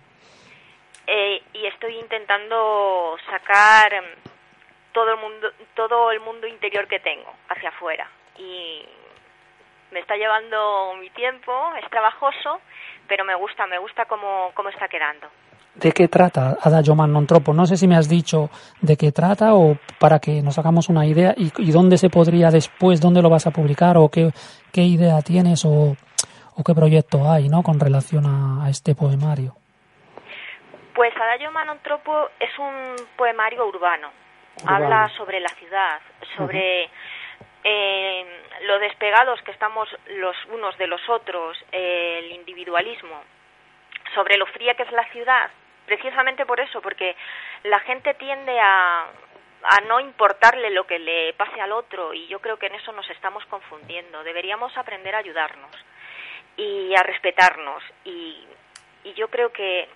eh, y estoy intentando sacar em, todo el mundo todo el mundo interior que tengo hacia afuera y me está llevando mi tiempo es trabajoso pero me gusta me gusta cómo, cómo está quedando ¿De qué trata Adagio non troppo? No sé si me has dicho de qué trata o para que nos hagamos una idea y, y dónde se podría después, dónde lo vas a publicar o qué, qué idea tienes o, o qué proyecto hay ¿no? con relación a, a este poemario. pues Adagio ma non troppo es un poemario urbano, Urbano. habla sobre la ciudad sobre eh, lo despegados que estamos los unos de los otros eh, el individualismo sobre lo fría que es la ciudad, precisamente por eso, porque la gente tiende a, a no importarle lo que le pase al otro y yo creo que en eso nos estamos confundiendo. Deberíamos aprender a ayudarnos y a respetarnos y, y yo creo que,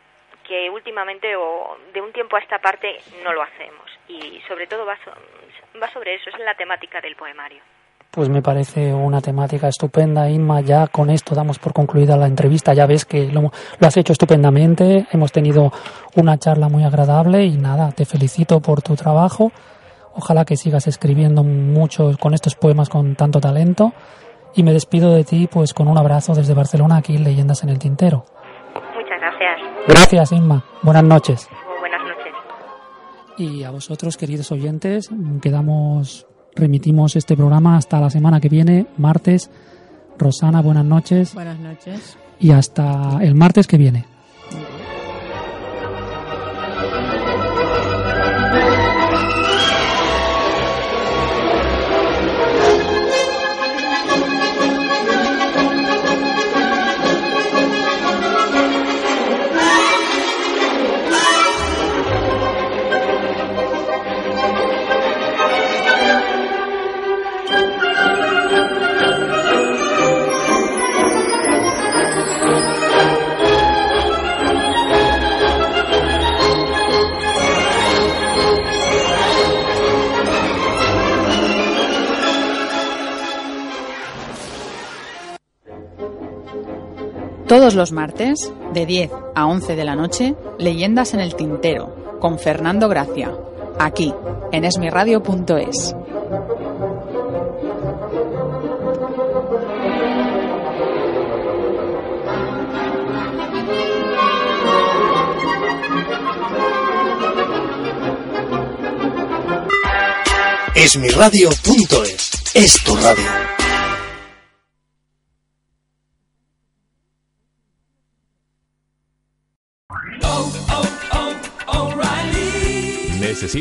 que últimamente o de un tiempo a esta parte no lo hacemos y sobre todo va, so- va sobre eso, es la temática del poemario. Pues me parece una temática estupenda, Inma. Ya con esto damos por concluida la entrevista. Ya ves que lo, lo has hecho estupendamente. Hemos tenido una charla muy agradable y nada, te felicito por tu trabajo. Ojalá que sigas escribiendo mucho con estos poemas con tanto talento. Y me despido de ti pues con un abrazo desde Barcelona aquí en Leyendas en el Tintero. Muchas gracias. Gracias, Inma. Buenas noches. Buenas noches. Y a vosotros, queridos oyentes, quedamos, remitimos este programa hasta la semana que viene, martes. Rosana, buenas noches. Buenas noches. Y hasta el martes que viene. Los martes, de 10 a 11 de la noche, Leyendas en el Tintero, con Fernando Gracia, aquí, en esmiradio.es. Esmiradio.es es tu radio.